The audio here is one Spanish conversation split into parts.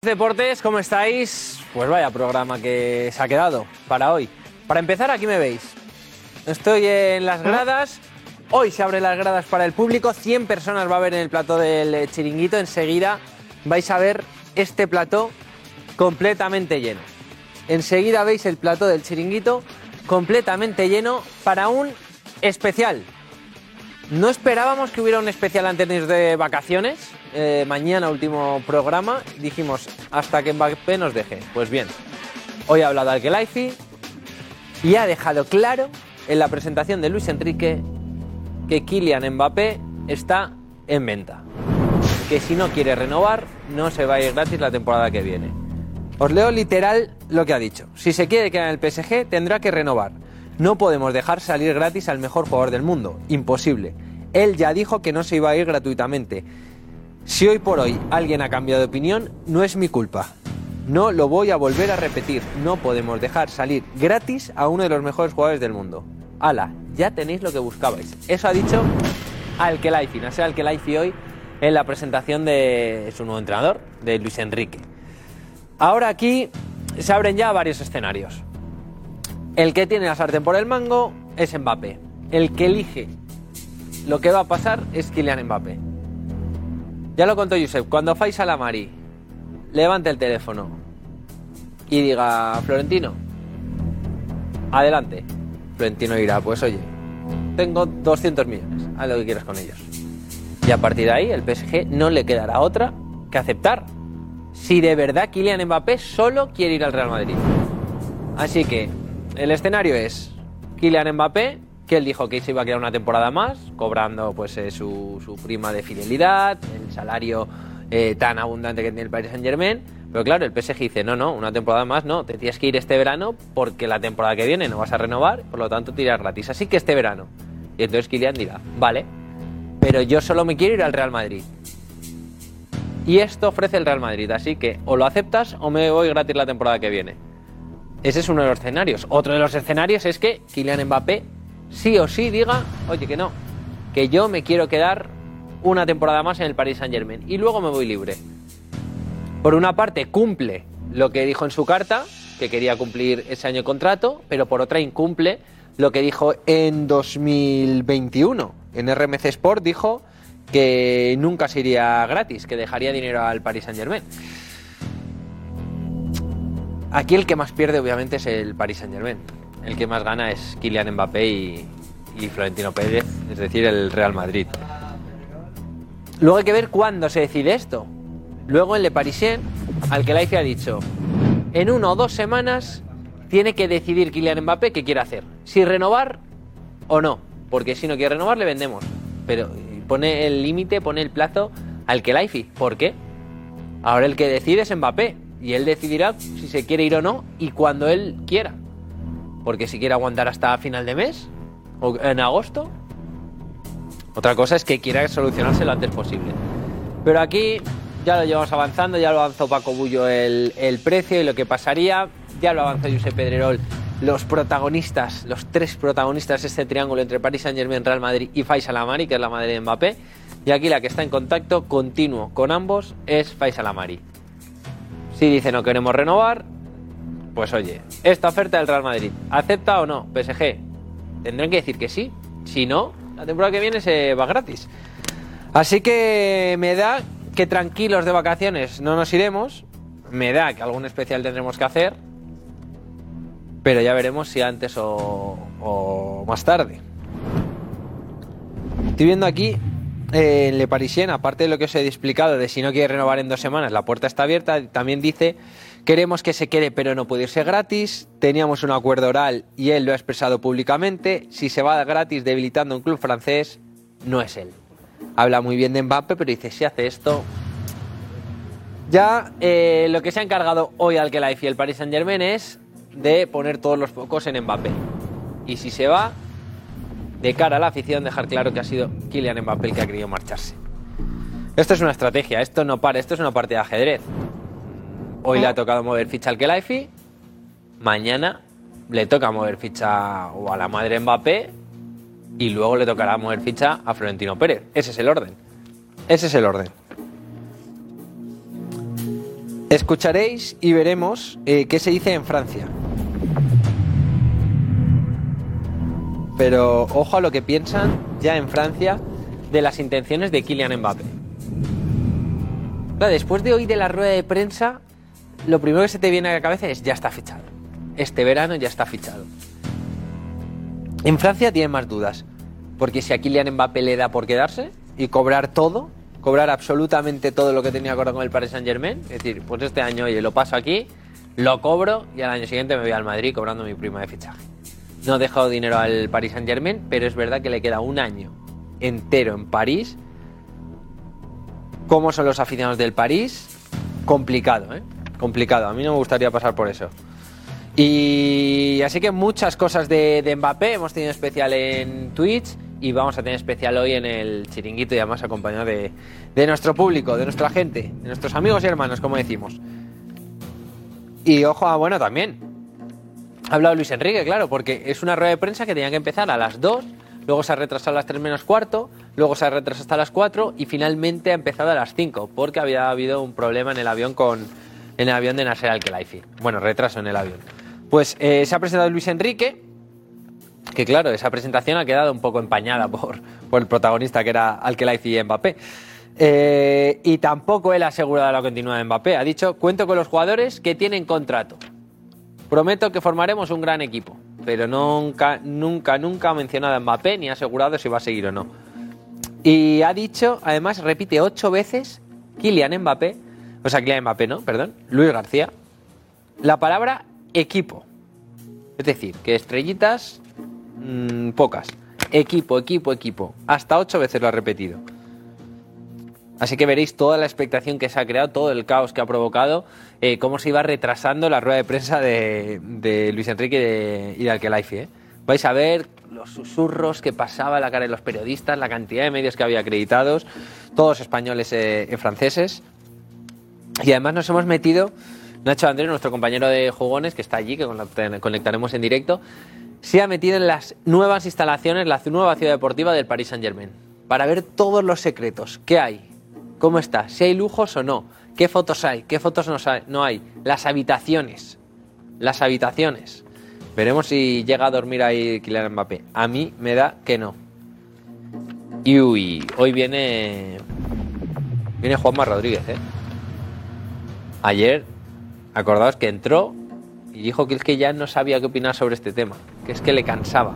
Deportes, ¿cómo estáis? Pues vaya programa que se ha quedado para hoy. Para empezar, aquí me veis. Estoy en las gradas. Hoy se abren las gradas para el público. 100 personas va a haber en el plató del chiringuito. Enseguida vais a ver este plató completamente lleno. Enseguida veis el plató del chiringuito completamente lleno para un especial. No esperábamos que hubiera un especial antes de vacaciones. Eh, mañana último programa. Dijimos hasta que Mbappé nos deje. Pues bien, hoy ha hablado Alkelaifi y ha dejado claro en la presentación de Luis Enrique que Kylian Mbappé está en venta. Que si no quiere renovar, no se va a ir gratis la temporada que viene. Os leo literal lo que ha dicho. Si se quiere quedar en el PSG, tendrá que renovar. No podemos dejar salir gratis al mejor jugador del mundo. Imposible. Él ya dijo que no se iba a ir gratuitamente. Si hoy por hoy alguien ha cambiado de opinión, no es mi culpa. No lo voy a volver a repetir. No podemos dejar salir gratis a uno de los mejores jugadores del mundo. Ala, ya tenéis lo que buscabais. Eso ha dicho Alkelaifi. No sé Alkelaifi hoy en la presentación de su nuevo entrenador, de Luis Enrique. Ahora aquí se abren ya varios escenarios. El que tiene la sartén por el mango es Mbappé. El que elige lo que va a pasar es Kylian Mbappé. Ya lo contó Josep, cuando Faisal Amari levante el teléfono y diga, Florentino, adelante. Florentino dirá, pues oye, tengo 200 millones, haz lo que quieras con ellos. Y a partir de ahí el PSG no le quedará otra que aceptar. Si de verdad Kylian Mbappé solo quiere ir al Real Madrid. Así que el escenario es Kylian Mbappé, que él dijo que se iba a quedar una temporada más, cobrando pues eh, su, su prima de fidelidad, el salario eh, tan abundante que tiene el Paris Saint Germain. Pero claro, el PSG dice, no, no, una temporada más no, te tienes que ir este verano porque la temporada que viene no vas a renovar, por lo tanto tiras gratis. Así que este verano. Y entonces Kylian dirá, vale, pero yo solo me quiero ir al Real Madrid. Y esto ofrece el Real Madrid, así que o lo aceptas o me voy gratis la temporada que viene. Ese es uno de los escenarios. Otro de los escenarios es que Kylian Mbappé sí o sí diga, oye, que no, que yo me quiero quedar una temporada más en el Paris Saint Germain y luego me voy libre. Por una parte cumple lo que dijo en su carta, que quería cumplir ese año de contrato, pero por otra incumple lo que dijo en 2021. En RMC Sport dijo que nunca se iría gratis, que dejaría dinero al Paris Saint Germain. Aquí el que más pierde obviamente es el Paris Saint Germain. El que más gana es Kylian Mbappé y, Florentino Pérez, es decir, el Real Madrid. Luego hay que ver cuándo se decide esto. Luego en Le Parisien, al que ha dicho, en una o dos semanas tiene que decidir Kylian Mbappé qué quiere hacer. Si renovar o no. Porque si no quiere renovar, le vendemos. Pero pone el límite, pone el plazo al que ¿Por qué? Ahora el que decide es Mbappé. Y él decidirá si se quiere ir o no y cuando él quiera. Porque si quiere aguantar hasta final de mes o en agosto. Otra cosa es que quiera solucionarse lo antes posible. Pero aquí ya lo llevamos avanzando, ya lo avanzó Paco Bullo el, el precio y lo que pasaría. Ya lo avanzó Josep Pedrerol los protagonistas, los tres protagonistas de este triángulo entre Paris Saint Germain, Real Madrid y Faisal Amari, que es la madre de Mbappé. Y aquí la que está en contacto continuo con ambos es Faisal Amari. Si dice no queremos renovar, pues oye, esta oferta del Real Madrid, ¿acepta o no? PSG, tendrán que decir que sí. Si no, la temporada que viene se va gratis. Así que me da que tranquilos de vacaciones no nos iremos. Me da que algún especial tendremos que hacer pero ya veremos si antes o, o más tarde. Estoy viendo aquí eh, Le Parisien, aparte de lo que os he explicado de si no quiere renovar en dos semanas, la puerta está abierta, también dice, queremos que se quede pero no puede irse gratis, teníamos un acuerdo oral y él lo ha expresado públicamente, si se va gratis debilitando un club francés, no es él. Habla muy bien de Mbappé, pero dice, si hace esto... Ya eh, lo que se ha encargado hoy al que y el Paris Saint Germain es de poner todos los focos en Mbappé. Y si se va, de cara a la afición, dejar claro que ha sido Kylian Mbappé el que ha querido marcharse. Esto es una estrategia, esto no para, esto es una partida de ajedrez. Hoy le ha tocado mover ficha al Kelaifi, mañana le toca mover ficha o a la madre Mbappé y luego le tocará mover ficha a Florentino Pérez. Ese es el orden. Ese es el orden. Escucharéis y veremos eh, qué se dice en Francia. Pero ojo a lo que piensan ya en Francia de las intenciones de Kylian Mbappé. Después de hoy de la rueda de prensa, lo primero que se te viene a la cabeza es ya está fichado. Este verano ya está fichado. En Francia tienen más dudas, porque si a Kylian Mbappé le da por quedarse y cobrar todo, cobrar absolutamente todo lo que tenía acordado con el Paris Saint Germain, es decir, pues este año, oye, lo paso aquí, lo cobro y al año siguiente me voy al Madrid cobrando mi prima de fichaje. No ha dejado dinero al Paris Saint Germain, pero es verdad que le queda un año entero en París. ¿Cómo son los aficionados del París? Complicado, ¿eh? Complicado. A mí no me gustaría pasar por eso. Y así que muchas cosas de, Mbappé hemos tenido especial en Twitch y vamos a tener especial hoy en el chiringuito y además acompañado de, de nuestro público, de nuestra gente, de nuestros amigos y hermanos, como decimos. Y ojo, ah, bueno, también ha hablado Luis Enrique, claro, porque es una rueda de prensa que tenía que empezar a las 2, luego se ha retrasado a las 3 menos cuarto, luego se ha retrasado hasta las 4 y finalmente ha empezado a las 5, porque había habido un problema en el avión con en el avión de Nasser Al-Khelaifi. Bueno, retraso en el avión. Pues eh, se ha presentado Luis Enrique, que claro, esa presentación ha quedado un poco empañada por, el protagonista que era Al-Khelaifi y Mbappé. Eh, y tampoco él ha asegurado la continuidad de Mbappé. Ha dicho, cuento con los jugadores que tienen contrato. Prometo que formaremos un gran equipo, pero nunca, nunca, nunca ha mencionado a Mbappé ni ha asegurado si va a seguir o no. Y ha dicho, además, repite ocho veces Kylian Mbappé, o sea, Kylian Mbappé, no, perdón, Luis García, la palabra equipo. Es decir, que estrellitas, mmm, pocas. Equipo, equipo, equipo. Hasta ocho veces lo ha repetido. Así que veréis toda la expectación que se ha creado, todo el caos que ha provocado, eh, cómo se iba retrasando la rueda de prensa de, Luis Enrique y de, Alquelaifi. ¿eh? Vais a ver los susurros que pasaba la cara de los periodistas, la cantidad de medios que había acreditados, todos españoles eh, franceses. Y además nos hemos metido, Nacho Andrés, nuestro compañero de jugones, que está allí, que conectaremos en directo, se ha metido en las nuevas instalaciones, la nueva ciudad deportiva del Paris Saint Germain, para ver todos los secretos que hay cómo está, si hay lujos o no, qué fotos hay, qué fotos no hay, las habitaciones, las habitaciones. Veremos si llega a dormir ahí Kylian Mbappé. A mí me da que no. Y uy, hoy viene viene Juanma Rodríguez, ¿eh? Ayer, acordaos que entró y dijo que es que ya no sabía qué opinar sobre este tema, que es que le cansaba.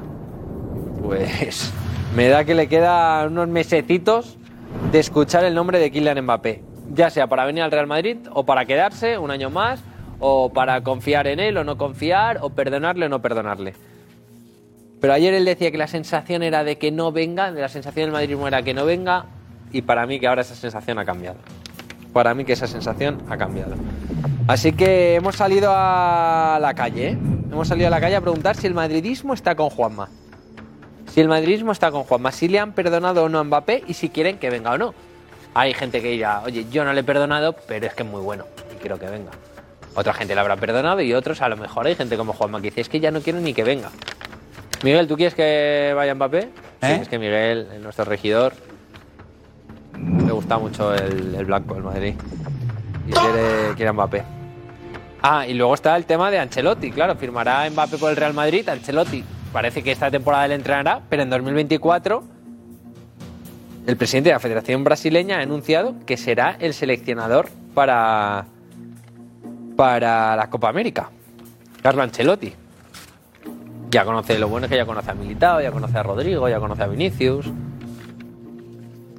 Pues me da que le quedan unos mesecitos de escuchar el nombre de Kylian Mbappé, ya sea para venir al Real Madrid o para quedarse un año más o para confiar en él o no confiar o perdonarle o no perdonarle. Pero ayer él decía que la sensación era de que no venga, de la sensación del madridismo era que no venga y para mí que ahora esa sensación ha cambiado. Para mí que esa sensación ha cambiado. Así que hemos salido a la calle, ¿eh? hemos salido a la calle a preguntar si el madridismo está con Juanma si el madridismo está con Juanma, si le han perdonado o no a Mbappé y si quieren que venga o no. Hay gente que dirá, oye, yo no le he perdonado, pero es que es muy bueno y quiero que venga. Otra gente le habrá perdonado y otros a lo mejor hay gente como Juanma que dice, es que ya no quiero ni que venga. Miguel, ¿tú quieres que vaya Mbappé? ¿Eh? Sí, es que Miguel, nuestro regidor, le gusta mucho el, el blanco, el Madrid. Y quiere, quiere a Mbappé. Ah, y luego está el tema de Ancelotti, claro, firmará Mbappé por el Real Madrid, Ancelotti parece que esta temporada él entrenará, pero en 2024 el presidente de la Federación Brasileña ha anunciado que será el seleccionador para, para la Copa América. Carlo Ancelotti. Ya conoce lo bueno es que ya conoce a Militao, ya conoce a Rodrigo, ya conoce a Vinicius.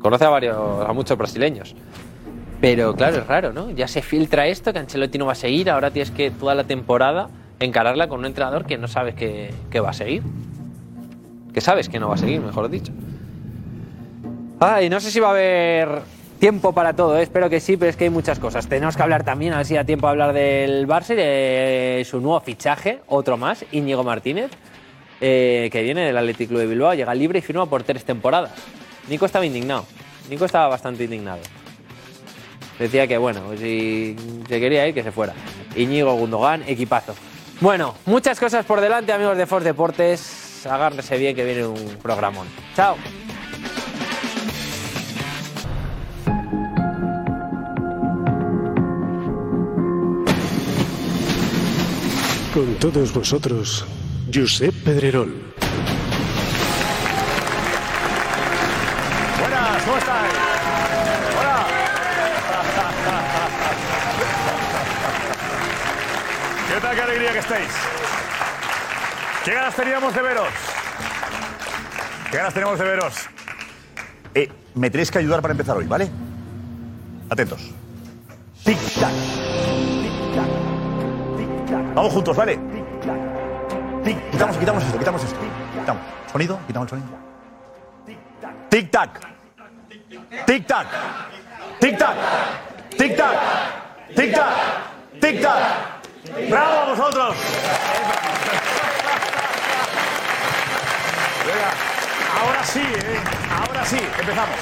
Conoce a varios, a muchos brasileños. Pero claro, es raro, ¿no? Ya se filtra esto, que Ancelotti no va a seguir, ahora tienes que toda la temporada encararla con un entrenador que no sabes que, va a seguir. Que sabes que no va a seguir, mejor dicho. Ay, no sé si va a haber tiempo para todo, ¿eh? espero que sí, pero es que hay muchas cosas. Tenemos que hablar también, a ver si da tiempo a hablar del Barça y de su nuevo fichaje, otro más, Íñigo Martínez, eh, que viene del Athletic Club de Bilbao, llega libre y firma por tres temporadas. Nico estaba indignado, Nico estaba bastante indignado. Decía que bueno, si se quería ir, que se fuera. Íñigo Gundogan, equipazo. Bueno, muchas cosas por delante, amigos de Fox Deportes. Agárrese bien que viene un programón. Chao. Con todos vosotros, Josep Pedrerol. ¿Qué ganas teníamos de veros? ¿Qué ganas tenemos de veros? Eh, me tenéis que ayudar para empezar hoy, ¿vale? Atentos. Tic-tac. Tic-tac. Tic-tac. Vamos juntos, ¿vale? Tic-tac. Quitamos, quitamos esto, quitamos esto. Quitamos. Sonido, quitamos el sonido. Tic-tac. Tic-tac. Tic-tac. Tic-tac. Tic-tac. Tic-tac. ¡Bravo a vosotros! Ahora sí, ¿eh? Ahora sí, empezamos.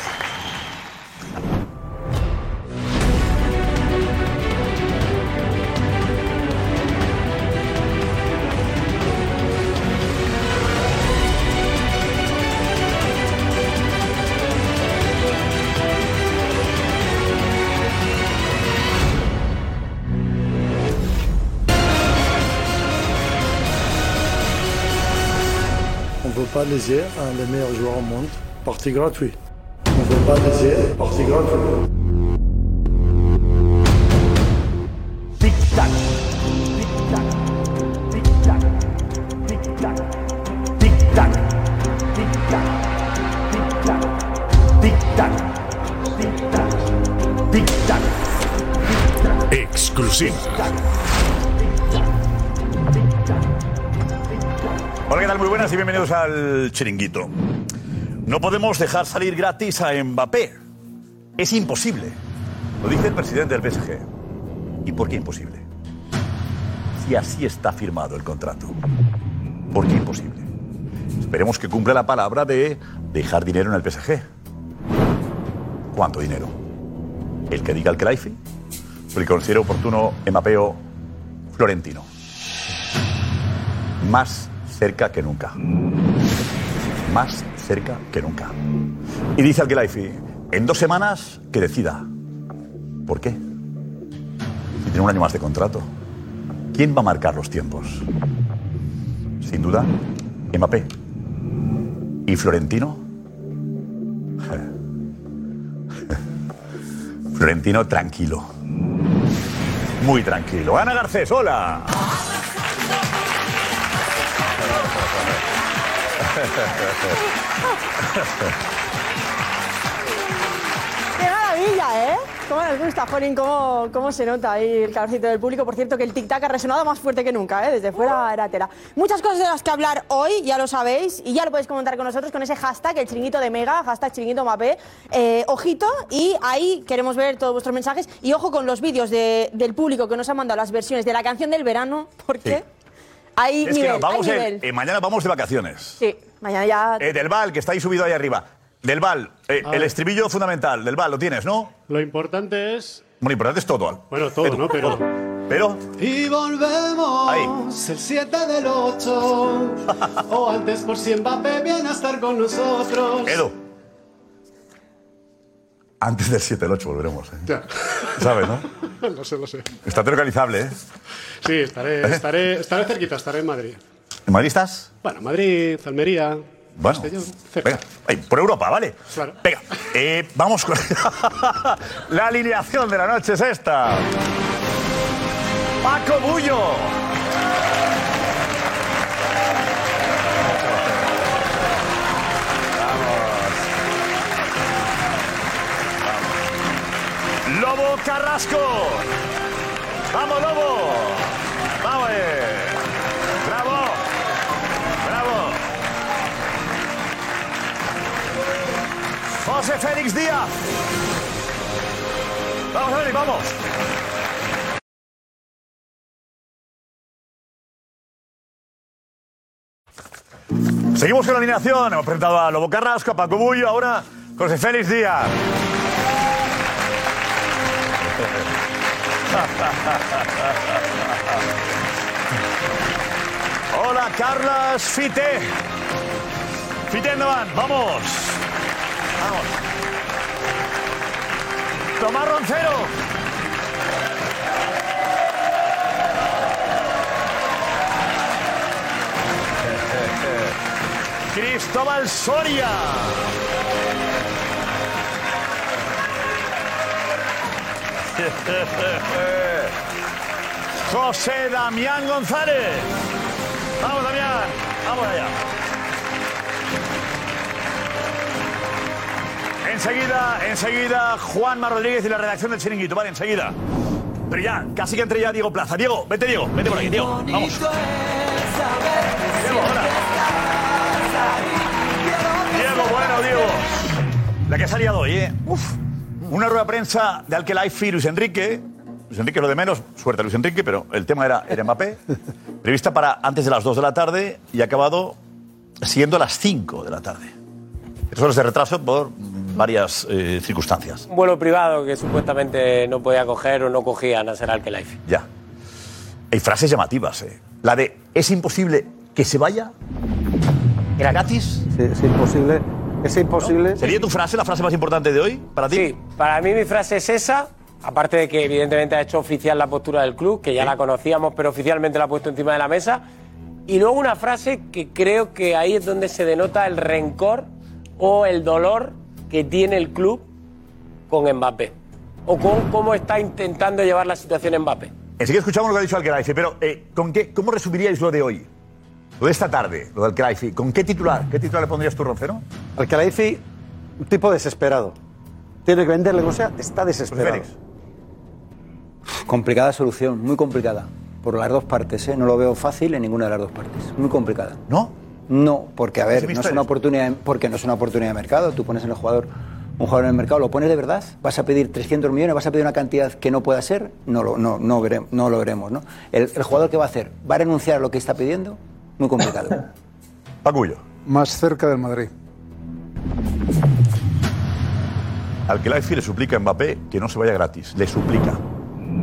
Ne peut pas léser un des meilleurs joueurs au monde. Partie gratuite. On ne peut pas léser, partie gratuite. Tic-tac. Tic-tac. Tic-tac. Tic-tac. Tic-tac. Tic-tac. Tic-tac. Tic-tac. Tic-tac. Tic-tac. Exclusiva. Hola, ¿qué tal? Muy buenas y bienvenidos al Chiringuito. No podemos dejar salir gratis a Mbappé. Es imposible. Lo dice el presidente del PSG. ¿Y por qué imposible? Si así está firmado el contrato. ¿Por qué imposible? Esperemos que cumpla la palabra de dejar dinero en el PSG. ¿Cuánto dinero? El que diga el Kelaifi, el que considere oportuno Mbappé Florentino. Más cerca que nunca. Más cerca que nunca. Y dice al en dos semanas que decida. ¿Por qué? Si tiene un año más de contrato. ¿Quién va a marcar los tiempos? Sin duda, Mbappé. ¿Y Florentino? Florentino tranquilo. Muy tranquilo. Ana Garcés, hola. ¡Qué maravilla, eh! ¿Cómo nos gusta, Jolín? ¿Cómo, ¿Cómo se nota ahí el calorcito del público? Por cierto, que el tic-tac ha resonado más fuerte que nunca, ¿eh? Desde fuera era tela. Muchas cosas de las que hablar hoy, ya lo sabéis, y ya lo podéis comentar con nosotros con ese hashtag, el chiringuito de Mega, hashtag chiringuito Mbappé. Eh, ojito, y ahí queremos ver todos vuestros mensajes. Y ojo con los vídeos de- del público que nos han mandado las versiones de la canción del verano, porque Sí. Hay Es que nos vamos hay el- nivel. eh, mañana vamos de vacaciones. Sí, mañana ya... Eh, del Val, que está ahí subido ahí arriba. Del Val, eh, el estribillo fundamental del Val, lo tienes, ¿no? Lo importante es. Bueno, importante es todo, Al. Bueno, todo, ¿no? Pero-. Pero, Y volvemos Ahí. el 7 del 8 o antes por si Mbappé viene a estar con nosotros. Edu. Antes del 7 del 8 volveremos, ¿eh? Ya. ¿Sabes, no? lo sé, lo sé. Está localizable, ¿eh? Sí, estaré, estaré, estaré cerquita, estaré en Madrid. ¿En Madrid estás? Bueno, Madrid, Almería. Bueno, Castellón, cerca. venga, por Europa, ¿vale? Claro. Venga, eh, vamos con la alineación de la noche es esta. Paco Bullo. Carrasco. Vamos, Lobo. Vamos. eh. Bravo. Bravo. José Félix Díaz. Vamos, Adri, vamos. Seguimos con la alineación. Hemos presentado a Lobo Carrasco, a Paco Bullo, ahora José Félix Díaz. Hola, Carlas Fite. Fite Endovan, vamos. Vamos. Tomás Roncero. Cristóbal Soria. José Damián González. Vamos, Damián. Vamos allá. Enseguida, enseguida, Juanma Rodríguez y la redacción del Chiringuito. Vale, enseguida. Pero ya, casi que entre ya Diego Plaza. Diego, vete Diego, vete por aquí, Diego. Vamos. Diego. Diego, bueno, Diego. La que ha salido hoy, ¿eh? Uf. Una rueda de prensa de Alquelaifi y Luis Enrique. Luis Enrique lo de menos, suerte a Luis Enrique, pero el tema era, era Mbappé. Prevista para antes de las 2 de la tarde y ha acabado siendo a las 5 de la tarde. Tres horas de retraso por varias eh, circunstancias. Un vuelo privado que supuestamente no podía coger o no cogía Nasser Al-Khelaifi. Ya. Hay frases llamativas, ¿eh? La de ¿es imposible que se vaya? ¿Era gratis? Sí, es imposible. Es imposible. ¿Sería tu frase la frase más importante de hoy para ti? Sí, para mí mi frase es esa, aparte de que evidentemente ha hecho oficial la postura del club, que ya la conocíamos, pero oficialmente la ha puesto encima de la mesa. Y luego una frase que creo que ahí es donde se denota el rencor o el dolor que tiene el club con Mbappé. O con cómo está intentando llevar la situación Mbappé. Enseguida escuchamos lo que ha dicho Alquelaifi, pero eh, ¿con qué, ¿cómo resumiríais lo de hoy? Lo de esta tarde, lo de Alquelaifi. ¿Con qué titular? ¿Qué titular le pondrías tú, Roncero? Alcalaifi, un tipo desesperado. Tiene que venderle como sea, está desesperado. Félix. Complicada solución, muy complicada. Por las dos partes, ¿eh? No lo veo fácil en ninguna de las dos partes. Muy complicada. ¿No? No, porque a ver, no es una oportunidad, porque no es una oportunidad de mercado. Tú pones en el jugador un jugador en el mercado, lo pones de verdad, vas a pedir 300 millones, vas a pedir una cantidad que no pueda ser, no lo, no, no, veremos, no lo veremos, ¿no? El, el jugador que va a hacer, va a renunciar a lo que está pidiendo, muy complicado. Pacullo. Más cerca del Madrid. Alquelaifi le suplica a Mbappé que no se vaya gratis. Le suplica.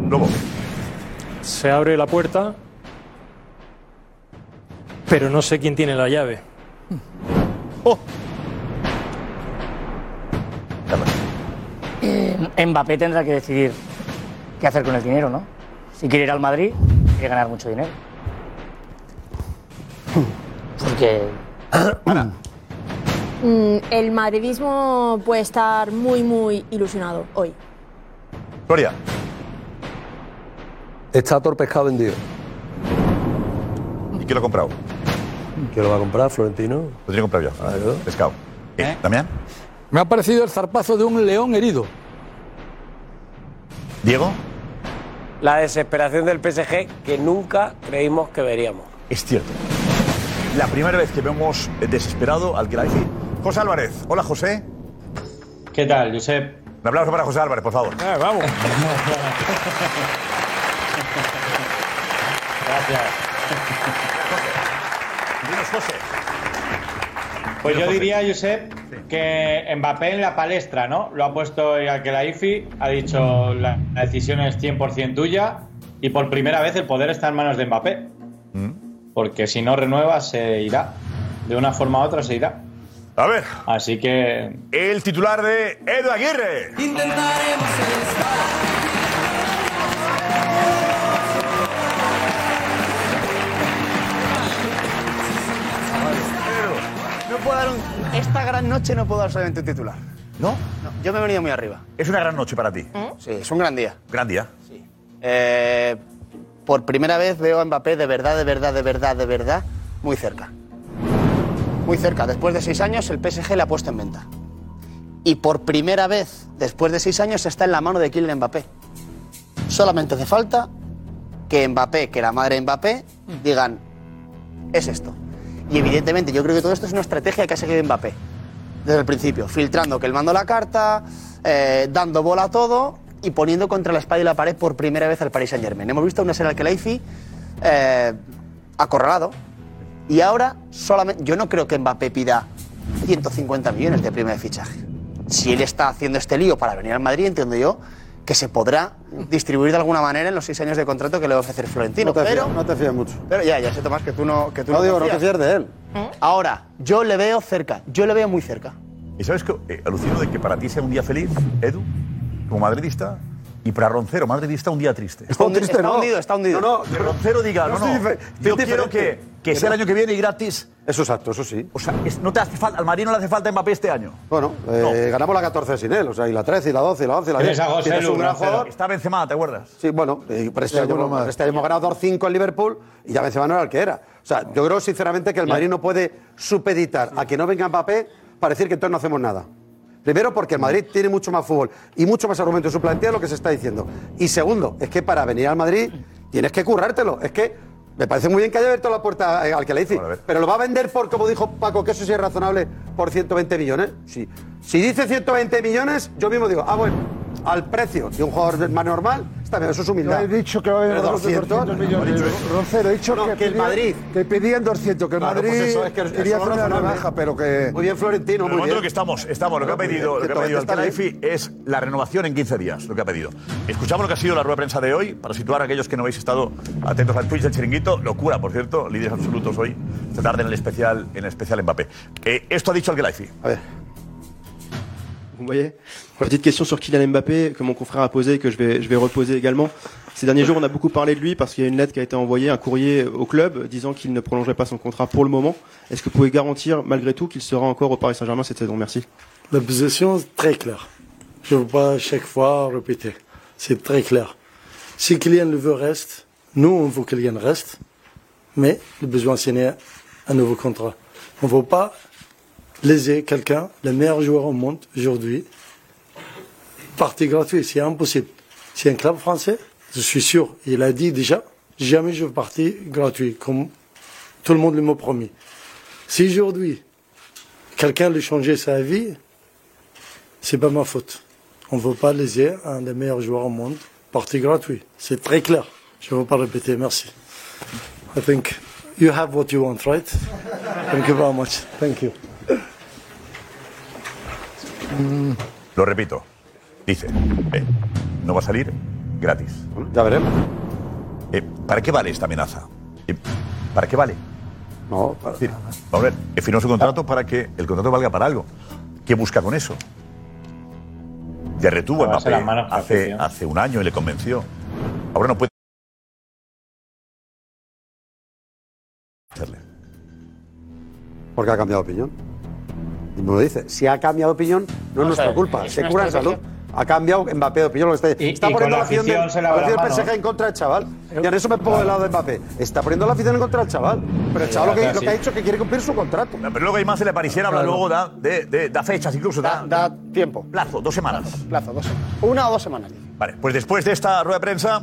Luego, Se abre la puerta, pero no sé quién tiene la llave. Eh, Mbappé tendrá que decidir qué hacer con el dinero, ¿no? Si quiere ir al Madrid, quiere ganar mucho dinero. Porque Mm, el madridismo puede estar muy, muy ilusionado hoy. Gloria. Está todo el pescado vendido. ¿Y quién lo ha comprado? ¿Quién lo va a comprar? Florentino. Lo tiene comprado ya. Pescado. ¿Eh? ¿Damián? Me ha parecido el zarpazo de un león herido. ¿Diego? La desesperación del PSG que nunca creímos que veríamos. Es cierto. La primera vez que vemos desesperado al Alquelaifi. José Álvarez. Hola, José. ¿Qué tal, Josep? Un aplauso para José Álvarez, por favor. vamos. Gracias. Dinos, José. Pues yo diría, Josep, que Mbappé en la palestra, ¿no? Lo ha puesto al Kelaifi, ha dicho la, la decisión es 100% tuya y por primera vez el poder está en manos de Mbappé. Porque si no renueva, se irá. De una forma u otra se irá. A ver. Así que. El titular de Edu Aguirre. Intentaremos No puedo dar un- esta gran noche no puedo dar solamente un titular. ¿No? yo me he venido muy arriba. Es una gran noche para ti. Sí, es un gran día. Gran día. Eh, por primera vez veo a Mbappé de verdad, de verdad, de verdad, de verdad, muy cerca. Muy cerca. Después de seis años, el PSG le ha puesto en venta. Y por primera vez, después de seis años, está en la mano de Kylian Mbappé. Solamente hace falta que Mbappé, que la madre de Mbappé, digan, es esto. Y evidentemente, yo creo que todo esto es una estrategia que ha seguido Mbappé desde el principio, filtrando que él mandó la carta, eh, dando bola a todo y poniendo contra la espada y la pared por primera vez al Paris Saint Germain. Hemos visto una serie al Kelaifi eh, acorralado y ahora solamente. Yo no creo que Mbappé pida 150 millones de primer fichaje. Si él está haciendo este lío para venir al Madrid, entiendo yo que se podrá distribuir de alguna manera en los seis años de contrato que le va a ofrecer Florentino. No te pero, fías, no te fías mucho. pero ya, ya sé, Tomás, que tú no, que tú No digo, no te fías de él. Ahora, yo le veo cerca, yo le veo muy cerca. ¿Y sabes que eh, alucino de que para ti sea un día feliz, Edu, como madridista, y para Roncero, madridista, un día triste? Está hundi- está hundido, está hundido. No, no, que Roncero diga, no, No, no, yo quiero que Que sea el año que viene y gratis. Eso exacto, eso sí. O sea, es- no te hace falta, al Madrid no le hace falta Mbappé este año. Bueno, eh, ganamos la 14 sin él, o sea, y la 13, y la 12, y la 11, y la 10. Tienes un gran jugador. Está Benzema, ¿te acuerdas? Sí, bueno, eh, pero este, Sí, año, más. este año hemos ganado 2-5 en Liverpool y ya Benzema no era el que era. O sea, yo creo sinceramente que el Madrid no puede supeditar a que no venga Mbappé para decir que entonces no hacemos nada. Primero, porque el Madrid tiene mucho más fútbol y mucho más argumento en su plantilla de lo que se está diciendo. Y segundo, es que para venir al Madrid tienes que currártelo. Es que me parece muy bien que haya abierto la puerta eh, al que le dice. Pero lo va a vender por, como dijo Paco, que eso sí es razonable, por 120 millones. Sí. Si dice 120 millones, yo mismo digo, ah, bueno, al precio de un jugador más normal, está bien, eso es humildad. No he dicho que va a haber Pero más de 200 millones. Roncero, he dicho No, que, que el pedían- Madrid. que pedían 200, que el Claro, Madrid pues eso, es que quería hacer una rebaja, pero que... Muy bien, Florentino, muy bien. que estamos, estamos, lo que ha pedido, lo que ha pedido es la renovación en 15 días, lo que ha pedido. Escuchamos lo que ha sido la rueda de prensa de hoy, para situar a aquellos que no habéis estado atentos al Twitch del chiringuito. Locura, por cierto, líderes absolutos hoy, esta tarde en el especial, en el especial Mbappé. Eh, esto ha dicho el Khalifi. A ver. Vous voyez Petite question sur Kylian Mbappé que mon confrère a posée et que je vais, je vais reposer également. Ces derniers jours, on a beaucoup parlé de lui parce qu'il y a une lettre qui a été envoyée, un courrier au club disant qu'il ne prolongerait pas son contrat pour le moment. Est-ce que vous pouvez garantir malgré tout qu'il sera encore au Paris Saint-Germain cette saison? Merci. La position est très claire. Je ne veux pas à chaque fois répéter. C'est très clair. Si Kylian le veut, reste. Nous, on veut que Kylian reste. Mais le besoin signer un nouveau contrat. On ne veut pas léser quelqu'un, le meilleur joueur au monde aujourd'hui. Partie gratuite, c'est impossible. C'est un club français, je suis sûr, il a dit déjà, jamais je veux partir gratuit, comme tout le monde le m'a promis. Si aujourd'hui, quelqu'un lui changer sa vie, c'est pas ma faute. On ne veut pas léser un des meilleurs joueurs au monde, partie gratuit. C'est très clair. Je ne veux pas répéter, merci. I think you have what you want, right? Thank you very much. Thank you. Lo repito. Dice, eh, no va a salir gratis. Ya veremos. Eh, ¿Para qué vale esta amenaza? Eh, ¿Para qué vale? No, Es decir, vamos a ver, firmado su contrato para que el contrato valga para algo. ¿Qué busca con eso? Ya retuvo a Mbappé hace, hace un año y le convenció. Ahora no puede hacerle. Porque ha cambiado de opinión. Lo dice. Si ha cambiado de opinión, no es nuestra culpa. es Se cura en salud. Ha cambiado Mbappé de opinión. Lo que está, Y- está y poniendo la afición, del- se la afición del PSG en contra del chaval. Y en eso me pongo del lado de Mbappé. Está poniendo la afición en contra del chaval. Pero el chaval lo que, claro, lo que ha dicho es que quiere cumplir su contrato. Pero luego hay más parisiera, habla Claro. luego da, de, de- da fechas incluso. Da, Da tiempo. Plazo, dos semanas. Plazo, dos semanas. Una o dos semanas. Vale, pues después de esta rueda de prensa,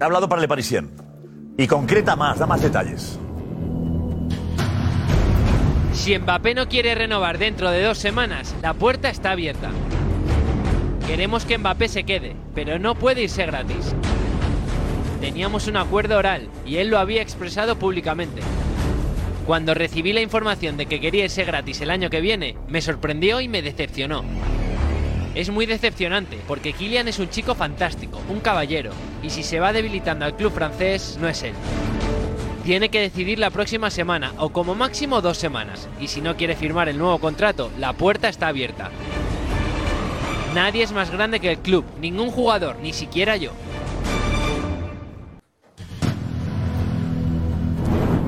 ha hablado para Le Parisien. Y concreta más, da más detalles. Si Mbappé no quiere renovar dentro de dos semanas, la puerta está abierta. Queremos que Mbappé se quede, pero no puede irse gratis. Teníamos un acuerdo oral y él lo había expresado públicamente. Cuando recibí la información de que quería irse gratis el año que viene, me sorprendió y me decepcionó. Es muy decepcionante, porque Kylian es un chico fantástico, un caballero, y si se va debilitando al club francés, no es él. Tiene que decidir la próxima semana, o como máximo dos semanas, y si no quiere firmar el nuevo contrato, la puerta está abierta. Nadie es más grande que el club, ningún jugador, ni siquiera yo.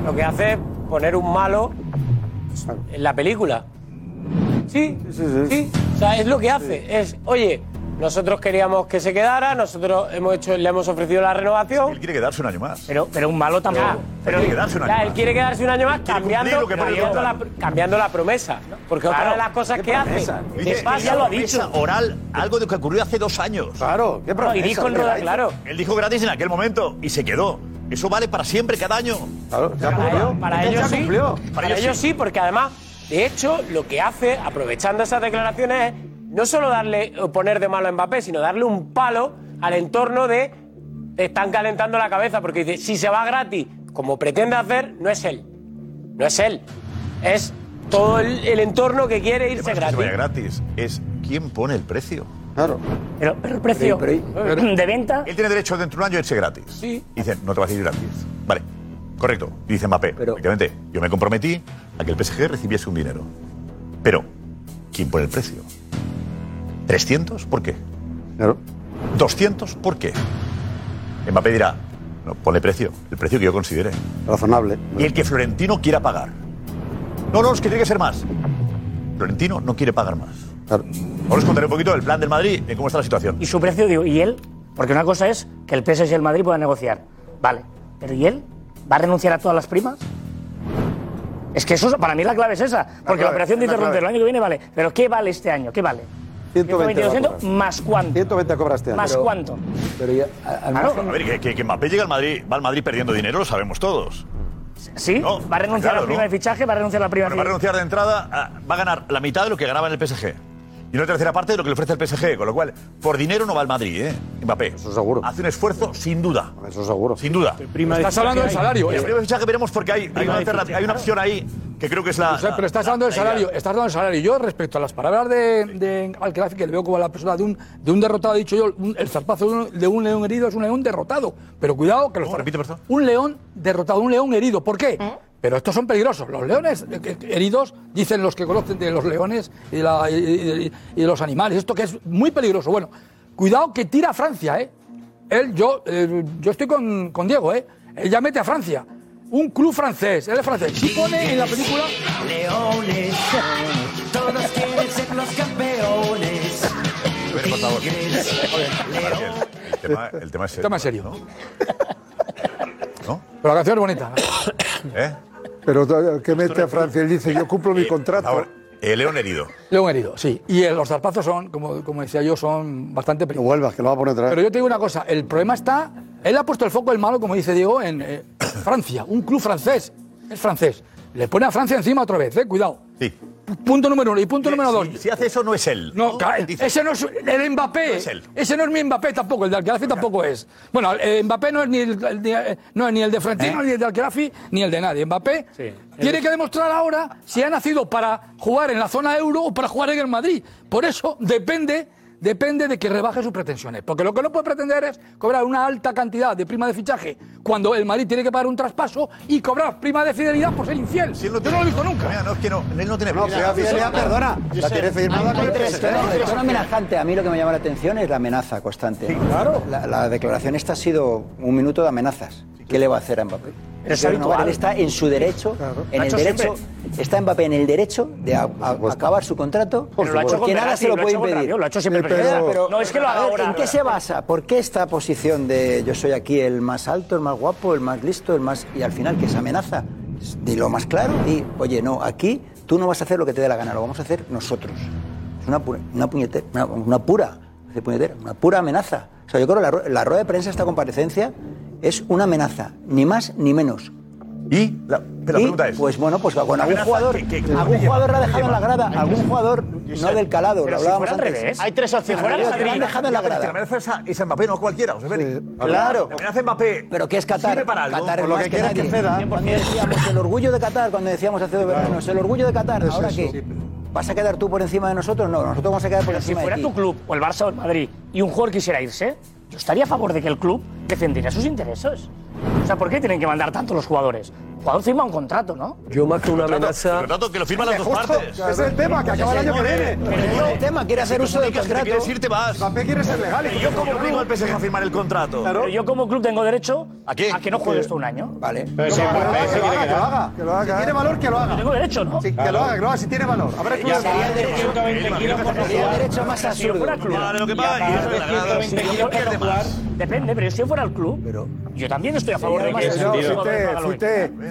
Lo que hace es poner un malo en la película. Sí, sí, O sea, es lo que hace. Es, oye, nosotros queríamos que se quedara, nosotros hemos hecho, le hemos ofrecido la renovación. Él quiere quedarse un año más. Pero, pero un malo tampoco. Pero quiere quedarse un año ya, él más. quiere quedarse un año más cambiando, lo que pone el cambiando, la, contrato. cambiando la promesa. Porque otra Claro, de las cosas ¿qué que hace. promesa? Dice, pasa- ya lo ha dicho. Oral, algo de lo que ocurrió hace dos años. Claro, qué promesa, y dijo en rueda, claro. Él dijo gratis en aquel momento y se quedó. Eso vale para siempre, cada año. Claro, Para ellos, para ellos sí. Para, ellos ellos sí. sí, porque además, de hecho, lo que hace, aprovechando esas declaraciones, es no solo darle o poner de malo a Mbappé, sino darle un palo al entorno de te están calentando la cabeza, porque dice, si se va gratis, como pretende hacer, no es él. No es él. Es todo el, el entorno que quiere irse Que se gratis. vaya gratis. Es quién pone el precio. Claro. Pero, pero el precio de venta. Él tiene derecho dentro de un año a irse gratis. Sí. Dicen, no te vas a ir gratis. Vale, correcto. Dice Mbappé. Efectivamente, yo me comprometí a que el PSG recibiese un dinero. Pero, ¿quién pone el precio? ¿300? ¿Por qué? Claro. ¿200? ¿Por qué? Mbappé dirá, No, ponle precio, el precio que yo considere. Razonable. Y el que Florentino quiera pagar. No, no, es que tiene que ser más. Florentino no quiere pagar más. Ahora os contaré un poquito del plan del Madrid, de cómo está la situación. Y su precio, digo, ¿y él? Porque una cosa es que el PSG y el Madrid puedan negociar. Vale. Pero ¿y él? ¿Va a renunciar a todas las primas? Es que eso, para mí la clave es esa. Porque la, clave, operación de Interromper el año que viene vale. Pero ¿qué vale este año? ¿Qué vale? 120 va a 200, cobrar. más cuánto. 120 cobra este año. ¿Más Pero- cuánto? Pero ya, a- A ver, que, que, que Mbappé llega al Madrid, va al Madrid perdiendo dinero, lo sabemos todos. ¿Sí? ¿Va a renunciar a claro, la prima ¿no? de fichaje? ¿Va a renunciar a la prima Bueno, va a renunciar de entrada, a- va a ganar la mitad de lo que ganaba en el PSG. Y una tercera parte de lo que le ofrece el PSG, con lo cual, por dinero no va al Madrid, ¿eh? Mbappé. Eso seguro. Hace un esfuerzo sin duda. Eso seguro. Sin duda. Estás hablando del salario, El de fichaje veremos porque hay, una, hay una opción ahí que creo que es la. Pero la- estás la- hablando del salario, estás hablando del salario. Yo, respecto a las palabras de, de Alcalá, que le veo como la persona de un, de un derrotado, he dicho yo, un- el zarpazo de un, de un león herido es un león derrotado. Pero cuidado que los repite, por favor. Un león derrotado, un león herido. ¿Por qué? Pero estos son peligrosos. Los leones eh, eh, heridos, dicen los que conocen de los leones y de, la- y- y- y de los animales. Esto que es muy peligroso. Bueno, cuidado que tira a Francia, ¿eh? Él, yo, eh, yo estoy con, con Diego, ¿eh? Él ya mete a Francia. Un club francés, él es francés. Y pone en la película Leones, todos quieren ser los campeones. A ver, por favor. El tema, el tema es serio. tema es serio. ¿no? ¿No? Pero la canción es bonita. ¿Eh? Pero que mete a Francia, él dice, yo cumplo mi contrato. El león herido. León herido, sí. Y eh, los zarpazos son, como, como decía yo, son bastante peligrosos. vuelvas, que lo va a poner otra vez. Pero yo te digo una cosa, el problema está, él ha puesto el foco del malo, como dice Diego, en eh, Francia, un club francés, es francés. Le pone a Francia encima otra vez, eh, cuidado. Sí. Punto número uno. Y punto número dos. Si hace eso, no es él. No, ca- ese no es el Mbappé. No es él. Ese no es mi Mbappé tampoco, el de Alcalafi tampoco es. Bueno, eh, Mbappé no es ni el, el de, no es ni el de Florentino, ni el de Alcalafi, ni el de nadie. Mbappé tiene que demostrar ahora si ha nacido para jugar en la zona euro o para jugar en el Madrid. Por eso depende. Depende de que rebaje sus pretensiones. Porque lo que no puede pretender es cobrar una alta cantidad de prima de fichaje cuando el Madrid tiene que pagar un traspaso y cobrar prima de fidelidad por ser infiel. Yo no lo he visto nunca. Mira, no, es que no, él no tiene No, fidelidad, fidelidad, perdona. La tiene firmada con el una amenazante. A mí lo que me llama la atención es la amenaza constante. claro. La, la declaración esta ha sido un minuto de amenazas. ¿Qué le va a hacer a Mbappé? Es De renovar, él está en su derecho, en Lo ha el derecho, siempre. está Mbappé en el derecho de a- a- acabar su contrato, Pero lo ha hecho porque nada se lo lo puede impedir. Lo ha hecho siempre Pero- Pero- pero- No es que lo haga ahora. ¿En qué se basa? ¿Por qué esta posición de yo soy aquí el más alto, el más guapo, el más listo, el más y al final que es amenaza? Dilo más claro y oye, no, aquí tú no vas a hacer lo que te dé la gana, lo vamos a hacer nosotros. Es una pura, una puñetera, una, una pura, una pura amenaza. O sea, yo creo que la, la rueda de prensa esta comparecencia es una amenaza, ni más ni menos. Y la, pero la pregunta es. Pues bueno, pues con algún jugador, que- que- que- algún que- jugador la ha dejado en la grada, algún jugador no del calado, lo si hablábamos fuera al antes. revés. Hay tres opciones. Fuera Madrid. al revés. han dejado en la Ya, pero es que grada. La amenaza es a, es Mbappé, no cualquiera. José Claro. La amenaza Mbappé. Pero ¿qué es Qatar? para algo. Qatar es Por lo más que que nadie. ceda. Cuando decíamos el orgullo de Qatar, cuando decíamos hace dos veranos, el orgullo de Qatar, Es ¿ahora eso. qué? ¿Vas a quedar tú por encima de nosotros? No, nosotros vamos a quedar por Pero si encima fuera de tu ti. club, o el Barça o el Madrid, y un jugador quisiera irse, yo estaría a favor de que el club defendiera sus intereses. O sea, ¿por qué tienen que mandar tanto los jugadores? El jugador firma un contrato, ¿no? Yo más que una amenaza. contrato que lo firman las dos Justo, partes. ese es el tema, que acaba el año que viene. Pero el tema quiere hacer uso del contrato. quieres ir, te vas. Mbappé quiere ser legal. Y yo como obligo al PSG a firmar el contrato. Pero yo como club tengo derecho ¿A que no juegue esto un año. Vale. Pero si Que lo Mbappé haga, se que lo haga, que lo haga. Que lo haga. Si tiene valor, que lo haga. Tengo derecho, ¿no? Que lo haga, que lo haga, si tiene valor. Habrá clubes- sería de 120 kilos por no Sería el derecho más Si yo absurdo. Vale, lo que paga y pagar eso de es la grada. 120 Si kilos por pierde no jugar. más. depende, pero si yo fuera el club, yo también estoy a favor de ¿en que qué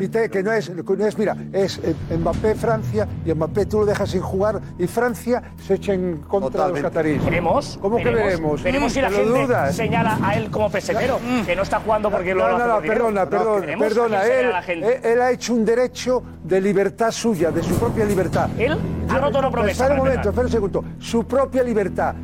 lo que no es, que no es, mira, es eh, Mbappé Francia y Mbappé tú lo dejas sin jugar y Francia se echa en contra Totalmente. de los cataríes. Veremos. ¿Cómo que veremos? Veremos si la ¿Te lo gente dudas? señala a él como pesevero, que no está jugando porque lo No, hace no, no, perdona, perdona, Veremos a perdona. Él, a la gente. él, él ha hecho un derecho de libertad suya, de su propia libertad. Él ha roto una promesa. Espera un momento, espera un segundo. Su propia libertad.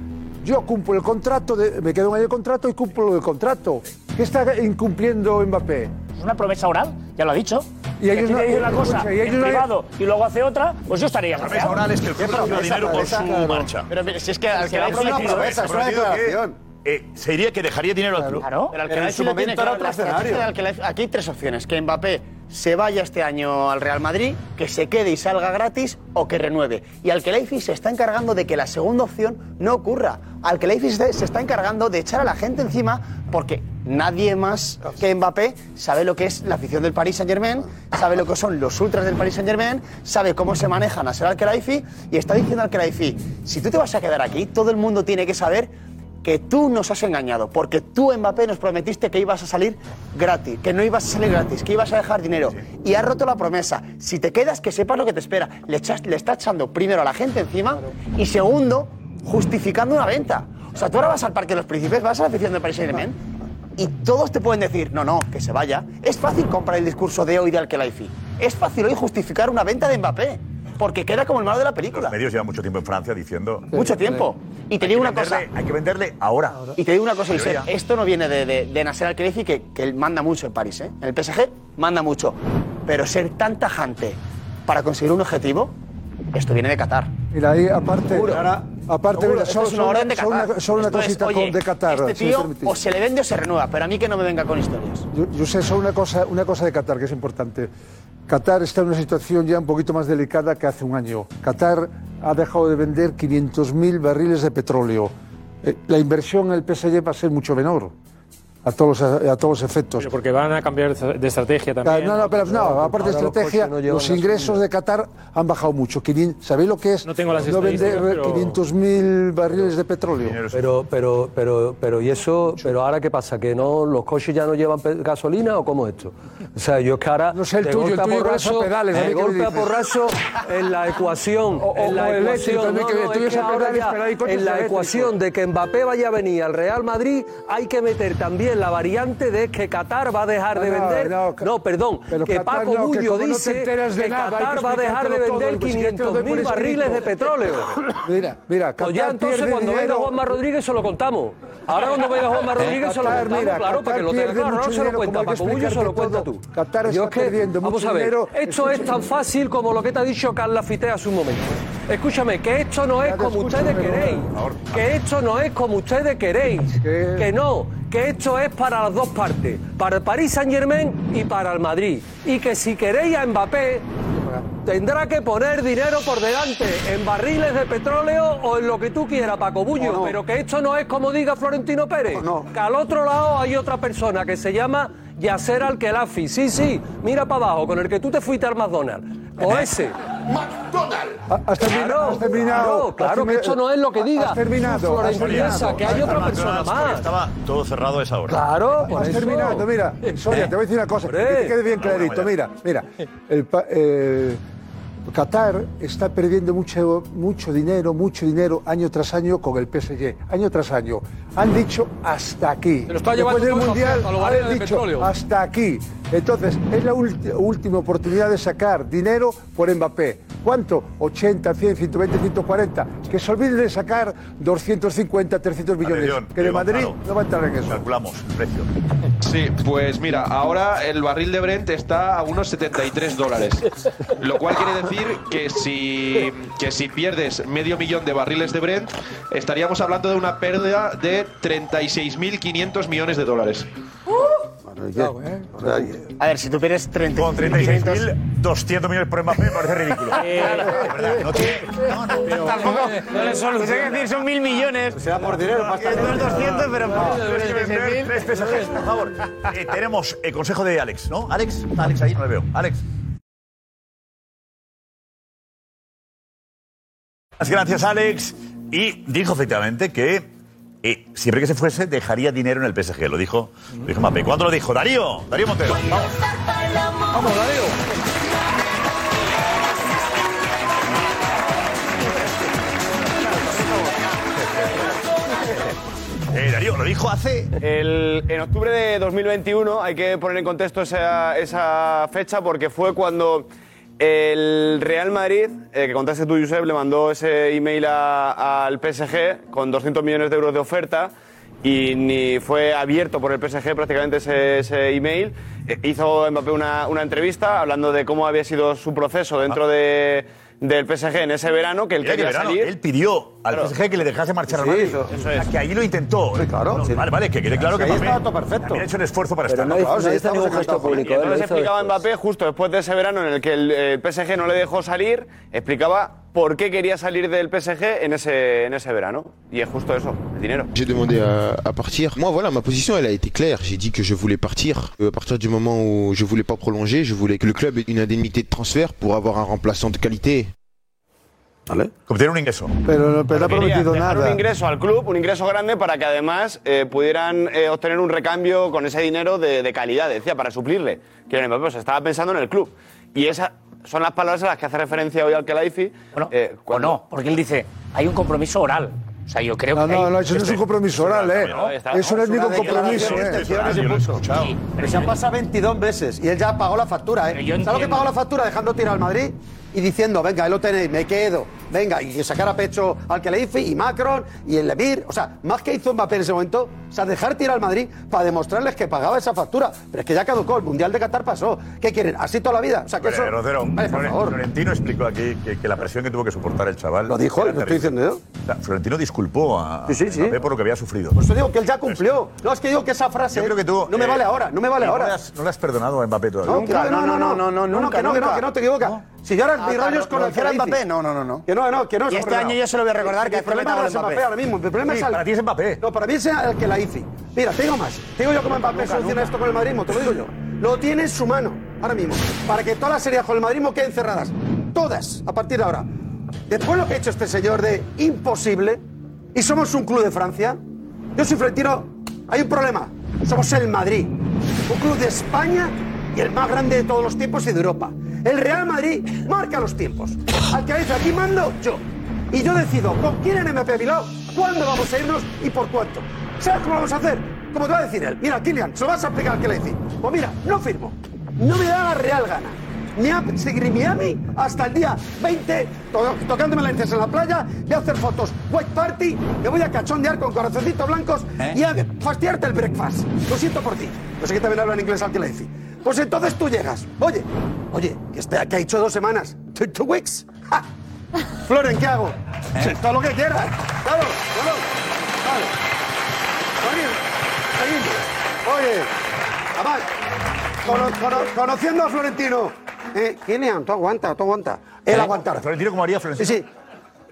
Yo cumplo el contrato, de- me quedo en el contrato y cumplo el contrato. ¿Qué está incumpliendo Mbappé? Es una promesa oral, ya lo ha dicho. Y ellos aquí no- te dice una cosa escucha, y ellos en no- privado y luego hace otra, pues yo estaría La promesa oral es que el club dinero por su claro. marcha. Pero si es que al que ha prometido, promesa, es una declaración. Eh, se diría que dejaría dinero al club. Claro. Pero al Pero que en su momento era otro escenario. Aquí hay tres opciones: que Mbappé se vaya este año al Real Madrid, que se quede y salga gratis o que renueve. Y al que Leify se está encargando de que la segunda opción no ocurra. Al que Leify se se está encargando de echar a la gente encima porque Nadie más que Mbappé sabe lo que es la afición del Paris Saint Germain, sabe lo que son los ultras del Paris Saint Germain, sabe cómo se maneja Nasser Al-Khelaifi y está diciendo Al-Khelaifi, si tú te vas a quedar aquí, todo el mundo tiene que saber que tú nos has engañado, porque tú Mbappé nos prometiste que ibas a salir gratis, que no ibas a salir gratis, que ibas a dejar dinero y has roto la promesa. Si te quedas, que sepas lo que te espera. Le, echas- le está echando primero a la gente encima y segundo, justificando una venta. O sea, tú ahora vas al Parque de los Príncipes, vas a la afición del Paris Saint Germain y todos te pueden decir, no, no, que se vaya. Es fácil comprar el discurso de hoy de Al-Khelaifi. Es fácil hoy justificar una venta de Mbappé, porque queda como el malo de la película. Los medios llevan mucho tiempo en Francia diciendo. Mucho tiempo. Y te Hay digo que una cosa. venderle- Hay que venderle ahora. Y te digo una cosa. Josep, esto no viene de, de, de Nasser Al-Khelaifi, que, que él manda mucho en París, ¿eh? En el PSG manda mucho. Pero ser tan tajante para conseguir un objetivo, esto viene de Qatar. Mira, ahí aparte, Seguro. Aparte mira, solo, es una orden de solo Qatar. una, solo una Esto es, cosita oye, con de Qatar. Este tío o se le vende o se renueva, pero a mí que no me venga con historias. Yo, yo sé solo una cosa, una cosa de Qatar que es importante. Qatar está en una situación ya un poquito más delicada que hace un año. Qatar ha dejado de vender 500.000 barriles de petróleo. Eh, la inversión en el PSG va a ser mucho menor a todos los, a todos los efectos. Pero porque van a cambiar de estrategia también. No, no, pero no, aparte de los estrategia, no los ingresos de Qatar han bajado mucho. 500 ¿Sabéis lo que es no, tengo las vender estadísticas, pero- 500.000 barriles de petróleo? Pero, pero, pero, pero, ¿y eso? Pero ahora qué pasa? ¿Que no los coches ya no llevan gasolina o cómo es esto? O sea, yo es que ahora. No sé, el de tuyo, el tuyo porrazo, pedales, de golpe a dices. porrazo en la ecuación. O- en la ecuación, no, no, en la ecuación de que Mbappé vaya a venir al Real Madrid, hay que meter también la variante de que Qatar va a dejar de no, vender. no, No, perdón, pero que Qatar Paco Bullo no dice que nada, Qatar va a dejar de vender todo, pues, 500.000 barriles de petróleo. Mira, mira, Pues ya entonces cuando venga Juanma Rodríguez se lo contamos. Ahora cuando venga Juanma Rodríguez se lo contamos, mira, claro, Qatar para que lo tenga claro. No se lo cuenta Paco Bullo, se lo cuenta tú. Qatar Yo es que, perdiendo vamos a ver, esto es tan fácil como lo que te ha dicho Carla Fité hace un momento. Escúchame, que esto no es como ustedes queréis. Que esto no es como ustedes queréis. Que no, que esto es para las dos partes. Para el Paris Saint Germain y para el Madrid. Y que si queréis a Mbappé, tendrá que poner dinero por delante en barriles de petróleo o en lo que tú quieras, Paco Bullo. Pero que esto no es como diga Florentino Pérez. Que al otro lado hay otra persona que se llama Yasser Al-Khelafi. Sí, sí, mira para abajo, con el que tú te fuiste al McDonald's. O ese. Has terminado. has terminado. Claro, claro, has que esto no es lo que diga Has terminado. terminado. que hay otra persona más. Estaba todo cerrado a esa hora. Claro, por Has eso. terminado, mira, Sonia, te voy a decir una cosa, que te quede bien clarito. Mira, mira, el pa- eh, Qatar está perdiendo mucho, mucho dinero, mucho dinero año tras año con el PSG, año tras año. Han dicho hasta aquí. Está Después del mundial, han dicho petróleo. hasta aquí. Entonces, es la última oportunidad de sacar dinero por Mbappé. ¿Cuánto? 80, 100, 120, 140. Que se olviden de sacar 250, 300 millones. Atención, que de Madrid no va a entrar en eso. Calculamos el precio. Sí, pues mira, ahora el barril de Brent está a unos 73 dólares. Lo cual quiere decir que si, que si pierdes medio millón de barriles de Brent, estaríamos hablando de una pérdida de 36.500 millones de dólares. A ver, si tú pierdes 30, Con 36.200 millones por Mbappé me parece ridículo. Eh, De verdad, no tiene- no, no, pero- Tampoco, no le soluciona. Es decir, son mil millones. Se da por dinero, pasta. 200, pero No, por pesajes, por favor. Eh, tenemos el consejo de Alex, ¿no? Alex, ¿Está Alex ahí, no le veo. Alex. Muchas gracias, Alex. Y dijo efectivamente que eh, siempre que se fuese dejaría dinero en el PSG. Lo dijo, lo dijo Mbappé. ¿Cuándo lo dijo? Darío, Darío Montero. Vamos. Vamos, Darío. Eh, Darío, lo dijo hace. El- en octubre de 2021 hay que poner en contexto esa, esa fecha porque fue cuando el Real Madrid, eh, que contaste tú, Josep, le mandó ese email a- al PSG con 200 millones de euros de oferta y ni fue abierto por el PSG prácticamente ese, ese email. Eh, hizo Mbappé una, una entrevista hablando de cómo había sido su proceso dentro de, del PSG en ese verano, que él Mira que quería verano, salir. él pidió al Claro. PSG que le dejase marchar al Sí, Madrid. eso- eso es. Que ahí lo intentó. claro. Vale, vale, que quede claro Sí, que Mbappé todo perfecto. ha hecho un esfuerzo para Pero estar. no Claro, no gesto público. Y entonces explicaba Mbappé, justo después de ese verano en el que el, eh, PSG no le dejó salir, explicaba por qué quería salir del PSG en ese, en ese verano. Y es justo eso, el dinero. J'ai demandé à, à partir. Moi, voilà, ma position, elle a été claire. J'ai dit que je voulais partir. Euh, À partir du moment où je voulais pas prolonger, je voulais que le club ait une indemnité de transfert pour avoir un remplaçant de qualité. ¿Vale? Como tiene un ingreso. Pero, pero no ha prometido nada. un ingreso al club, un ingreso grande para que además eh, pudieran eh, obtener un recambio con ese dinero de, de calidad, decía, para suplirle. Que Mbappé pues, estaba pensando en el club. Y esas son las palabras a las que hace referencia hoy al Kelaifi. eh, O no, porque él dice, hay un compromiso oral. O sea, yo creo No, que. no, hay- no, eso no es un compromiso oral, ¿eh? Eso no es ningún compromiso, ¿eh? Pero se han pasado 22 veces y él ya pagó la factura, ¿eh? ¿Sabes lo que pagó la factura dejando tirar al Madrid? Y diciendo, venga, ahí lo tenéis, me quedo. Venga, y sacar a pecho al Keleifi y Macron y el Emir. O sea, más que hizo Mbappé en ese momento, o sea, dejar tirar al Madrid para demostrarles que pagaba esa factura. Pero es que ya caducó, el Mundial de Qatar pasó. ¿Qué quieren? ¿Así toda la vida? O sea, que Hombre, eso... Rocero, Vale, por favor. Florentino explicó aquí que, que la presión que tuvo que soportar el chaval. Lo dijo, lo estoy diciendo O sea, Florentino disculpó a, Sí, sí, sí. Mbappé por lo que había sufrido. Por eso digo que él ya cumplió. No, es que digo que esa frase Yo creo que tú. no me eh, vale ahora, no me vale ¿no ahora. le has- ¿No le has perdonado a Mbappé todavía? No, que no, no, no, no, no, no, no, que no, que no, que no te equivocas. Si yo ahora Ah, mi rollo es con lo el que era Kelaifi. Mbappé, no, no, no, no. Que no, no, que no. Y es este año yo se lo voy a recordar que después problema no es Mbappé. Ahora mismo. Mi problema es para ti es Mbappé. No, para mí es el Kelaifi. Mira, te digo más. Te digo yo cómo Mbappé soluciona esto con el madridismo, te lo digo yo. Lo tiene en su mano, ahora mismo, para que todas las series con el madridismo queden cerradas. Todas, a partir de ahora. Después lo que ha hecho este señor de imposible, y somos un club de Francia, yo soy Florentino, hay un problema. Somos el Madrid, un club de España y el más grande de todos los tiempos y de Europa. El Real Madrid marca los tiempos. Al que dice aquí mando yo. Y yo decido con quién en MP Bilbao, cuándo vamos a irnos y por cuánto. ¿Sabes cómo lo vamos a hacer? Como te va a decir él. Mira, Kylian, se lo vas a explicar al que le dice. Pues mira, no firmo. No me da la real gana. Ni a seguir Miami hasta el día 20, to- tocándome narices en la playa, voy a hacer fotos white party, me voy a cachondear con corazoncitos blancos y a fastidiarte el breakfast. Lo siento por ti. No sé que también habla en inglés al que le dice. Pues entonces tú llegas. Oye, oye, que, este, que ha hecho dos semanas. Two, two weeks. ¡Ja! Floren, ¿qué hago? Sí, Todo lo que quieras. Claro, claro. Vale. Seguimos, seguimos. Oye, además, cono- cono- conociendo a Florentino, eh, Kylian, tú aguanta, tú aguanta. Él aguantará. Florentino, ¿cómo haría Florentino? Sí, sí.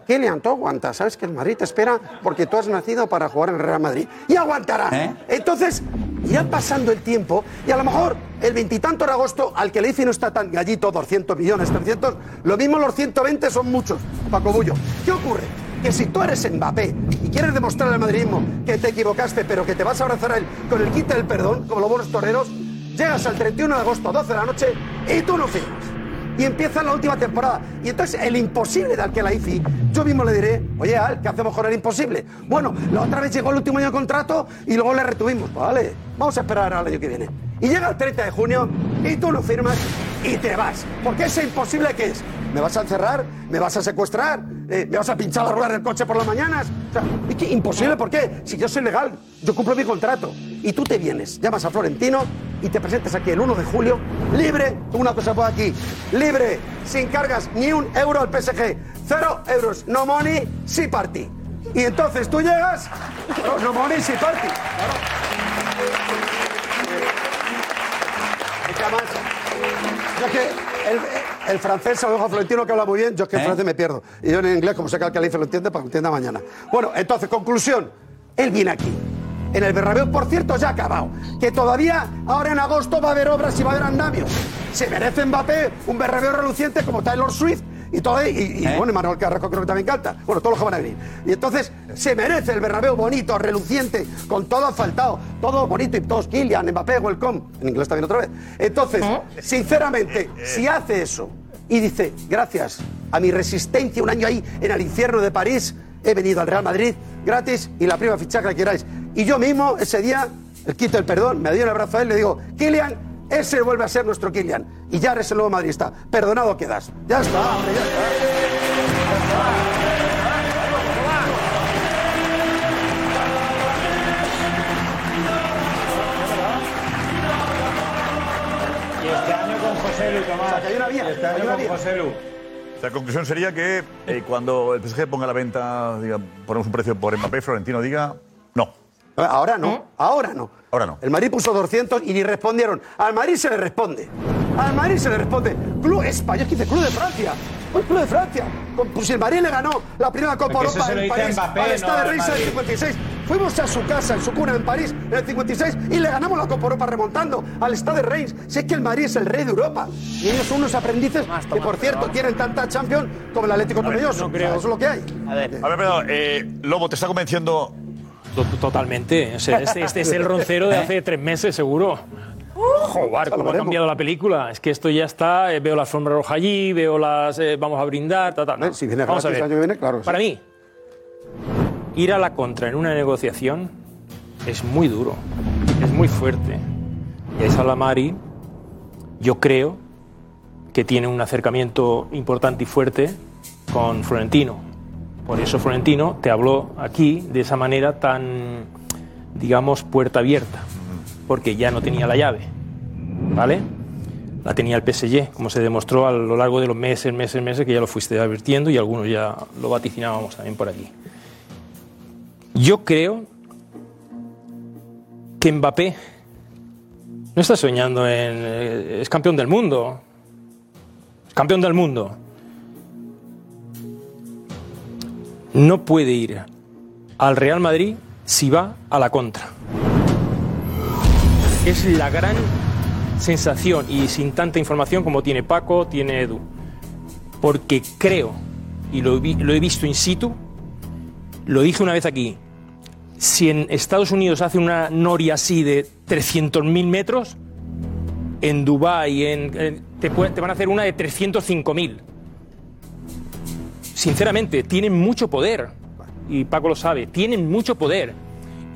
Kylian, tú aguanta. Sabes que el Madrid te espera porque tú has nacido para jugar en el Real Madrid. Y aguantará. Entonces, irá pasando el tiempo y a lo mejor el veintitanto de agosto, al que le dice no está tan gallito, 200 millones, 300, lo mismo los 120 son muchos, Paco Bullo. ¿Qué ocurre? Que si tú eres Mbappé y quieres demostrar al madridismo que te equivocaste, pero que te vas a abrazar a él con el quite del perdón, como los buenos toreros, llegas al 31 de agosto, 12 de la noche, y tú no firmas y empieza la última temporada. Y entonces el imposible de Alquelaifi, yo mismo le diré, oye, Al, ¿qué hacemos con el imposible? Bueno, la otra vez llegó el último año de contrato y luego le retuvimos. Vale, vamos a esperar al año que viene. Y llega el 30 de junio y tú no firmas y te vas. Porque ese imposible que es, ¿me vas a encerrar? ¿Me vas a secuestrar? Eh, ¿Me vas a pinchar la rueda del coche por las mañanas? O sea, es que imposible, ¿por qué? Si yo soy legal, yo cumplo mi contrato. Y tú te vienes, llamas a Florentino y te presentas aquí el 1 de julio, libre, una cosa por aquí, libre, sin cargas ni un euro al PSG, cero euros, no money, sí party. Y entonces tú llegas, no, money, sí party. Además, yo es que el, el francés se lo dejo a Florentino que habla muy bien, yo es que en francés me pierdo. Y yo en inglés, como sé que dice lo entiende, para que entienda mañana. Bueno, entonces, conclusión, él viene aquí. En el Bernabéu, por cierto, ya ha acabado. Que todavía, ahora en agosto, va a haber obras y va a haber andamios. Se merece Mbappé un Bernabéu reluciente como Taylor Swift y todo. Y, y, bueno, y Manuel Carrasco creo que también canta. Bueno, todos los que van a venir. Y entonces, se merece el Bernabéu bonito, reluciente, con todo asfaltado, todo bonito y todos Kylian, Mbappé, welcome. En inglés también otra vez. Entonces, sinceramente, si hace eso y dice, gracias a mi resistencia un año ahí en el infierno de París, he venido al Real Madrid gratis y la prima fichaje que queráis. Y yo mismo, ese día, el quito el perdón, me doy un abrazo a él, le digo, Kylian, ese vuelve a ser nuestro Kylian. Y ya eres el nuevo madridista. Perdonado quedas. Ya está, hombre, ya está. Y este año con José Lu, Tomás. hay una vía, Y este hay una vía. José Lu. La conclusión sería que eh, cuando el PSG ponga a la venta, diga, ponemos un precio por Mbappé, Florentino diga. Ahora no, ahora no. Ahora no. El Madrid puso 200 y ni respondieron. Al Madrid se le responde. Al Madrid se le responde. Club España, es que dice Club de Francia. Un club de Francia. Pues si el Madrid le ganó la primera Copa Porque Europa en París Mbappé, al no Stade de Reims en el Madrid. 56. Fuimos a su casa, en su cuna en París, en el 56, y le ganamos la Copa Europa remontando al Stade de Reims. Si es que el Madrid es el rey de Europa. Y ellos son unos aprendices que, por cierto, tienen tanta Champions como el Atlético Tomelloso. no creo. Eso es lo que hay. A ver, perdón, eh, Lobo, ¿te está convenciendo? Totalmente. O sea, este, este es el roncero de hace tres meses, seguro. Joder, cómo ha cambiado la película. Es que esto ya está. eh, veo la alfombra roja allí, veo las. eh, vamos a brindar, ta, ta, no. Si viene Vamos a ver. el año que viene, claro. sí. Para mí, ir a la contra en una negociación es muy duro, es muy fuerte. Y a Salamari, yo creo que tiene un acercamiento importante y fuerte con Florentino. Por eso Florentino te habló aquí de esa manera tan, digamos, puerta abierta, porque ya no tenía la llave, ¿vale? La tenía el PSG, como se demostró a lo largo de los meses, meses, meses, que ya lo fuiste advirtiendo y algunos ya lo vaticinábamos también por aquí. Yo creo que Mbappé no está soñando en... eh, es campeón del mundo. Campeón del mundo. No puede ir al Real Madrid si va a la contra. Es la gran sensación y sin tanta información como tiene Paco, tiene Edu. Porque creo, y lo, vi- lo he visto in situ, lo dije una vez aquí, si en Estados Unidos hace una noria así de 300.000 metros, en Dubái en, te van a hacer una de 305.000. Sinceramente, tienen mucho poder. Y Paco lo sabe, tienen mucho poder.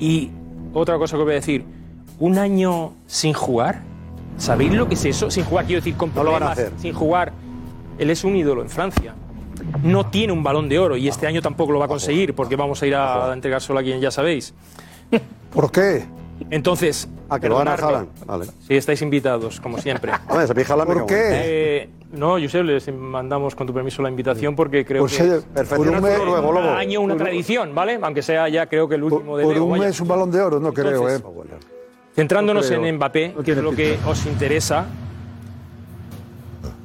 Y otra cosa que voy a decir, un año sin jugar, ¿sabéis lo que es eso? Sin jugar, quiero decir, con No lo van a problemas, hacer. sin jugar. Él es un ídolo en Francia. No tiene un balón de oro y este año tampoco lo va a conseguir porque vamos a ir a entregárselo a quien ya sabéis. ¿Por qué? Entonces, Ah, que lo van a. Vale. Sí, estáis invitados, como siempre. Hombre, se pija la ¿Por qué? Eh, no, Josep, les mandamos con tu permiso la invitación porque creo Pues, que oye, es por un mes- un año, una tradición, ¿vale? Aunque sea ya creo que el último de Por Leo, un mes un balón de oro, no creo, ¿eh? Centrándonos No creo. en Mbappé, No que es lo que os interesa,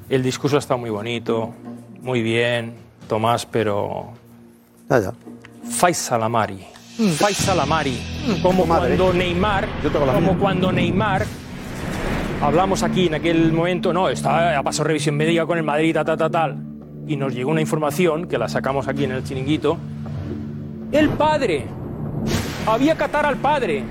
el discurso está muy bonito, muy bien, Tomás, pero Ya, ya. Faisal Amari. Faisal Amari. Como cuando Neymar, como cuando Neymar, hablamos aquí en aquel momento, no, está, ha pasado revisión médica con el Madrid, tal, tal, tal, tal, y nos llegó una información que la sacamos aquí en el chiringuito. El padre, había que atar al padre.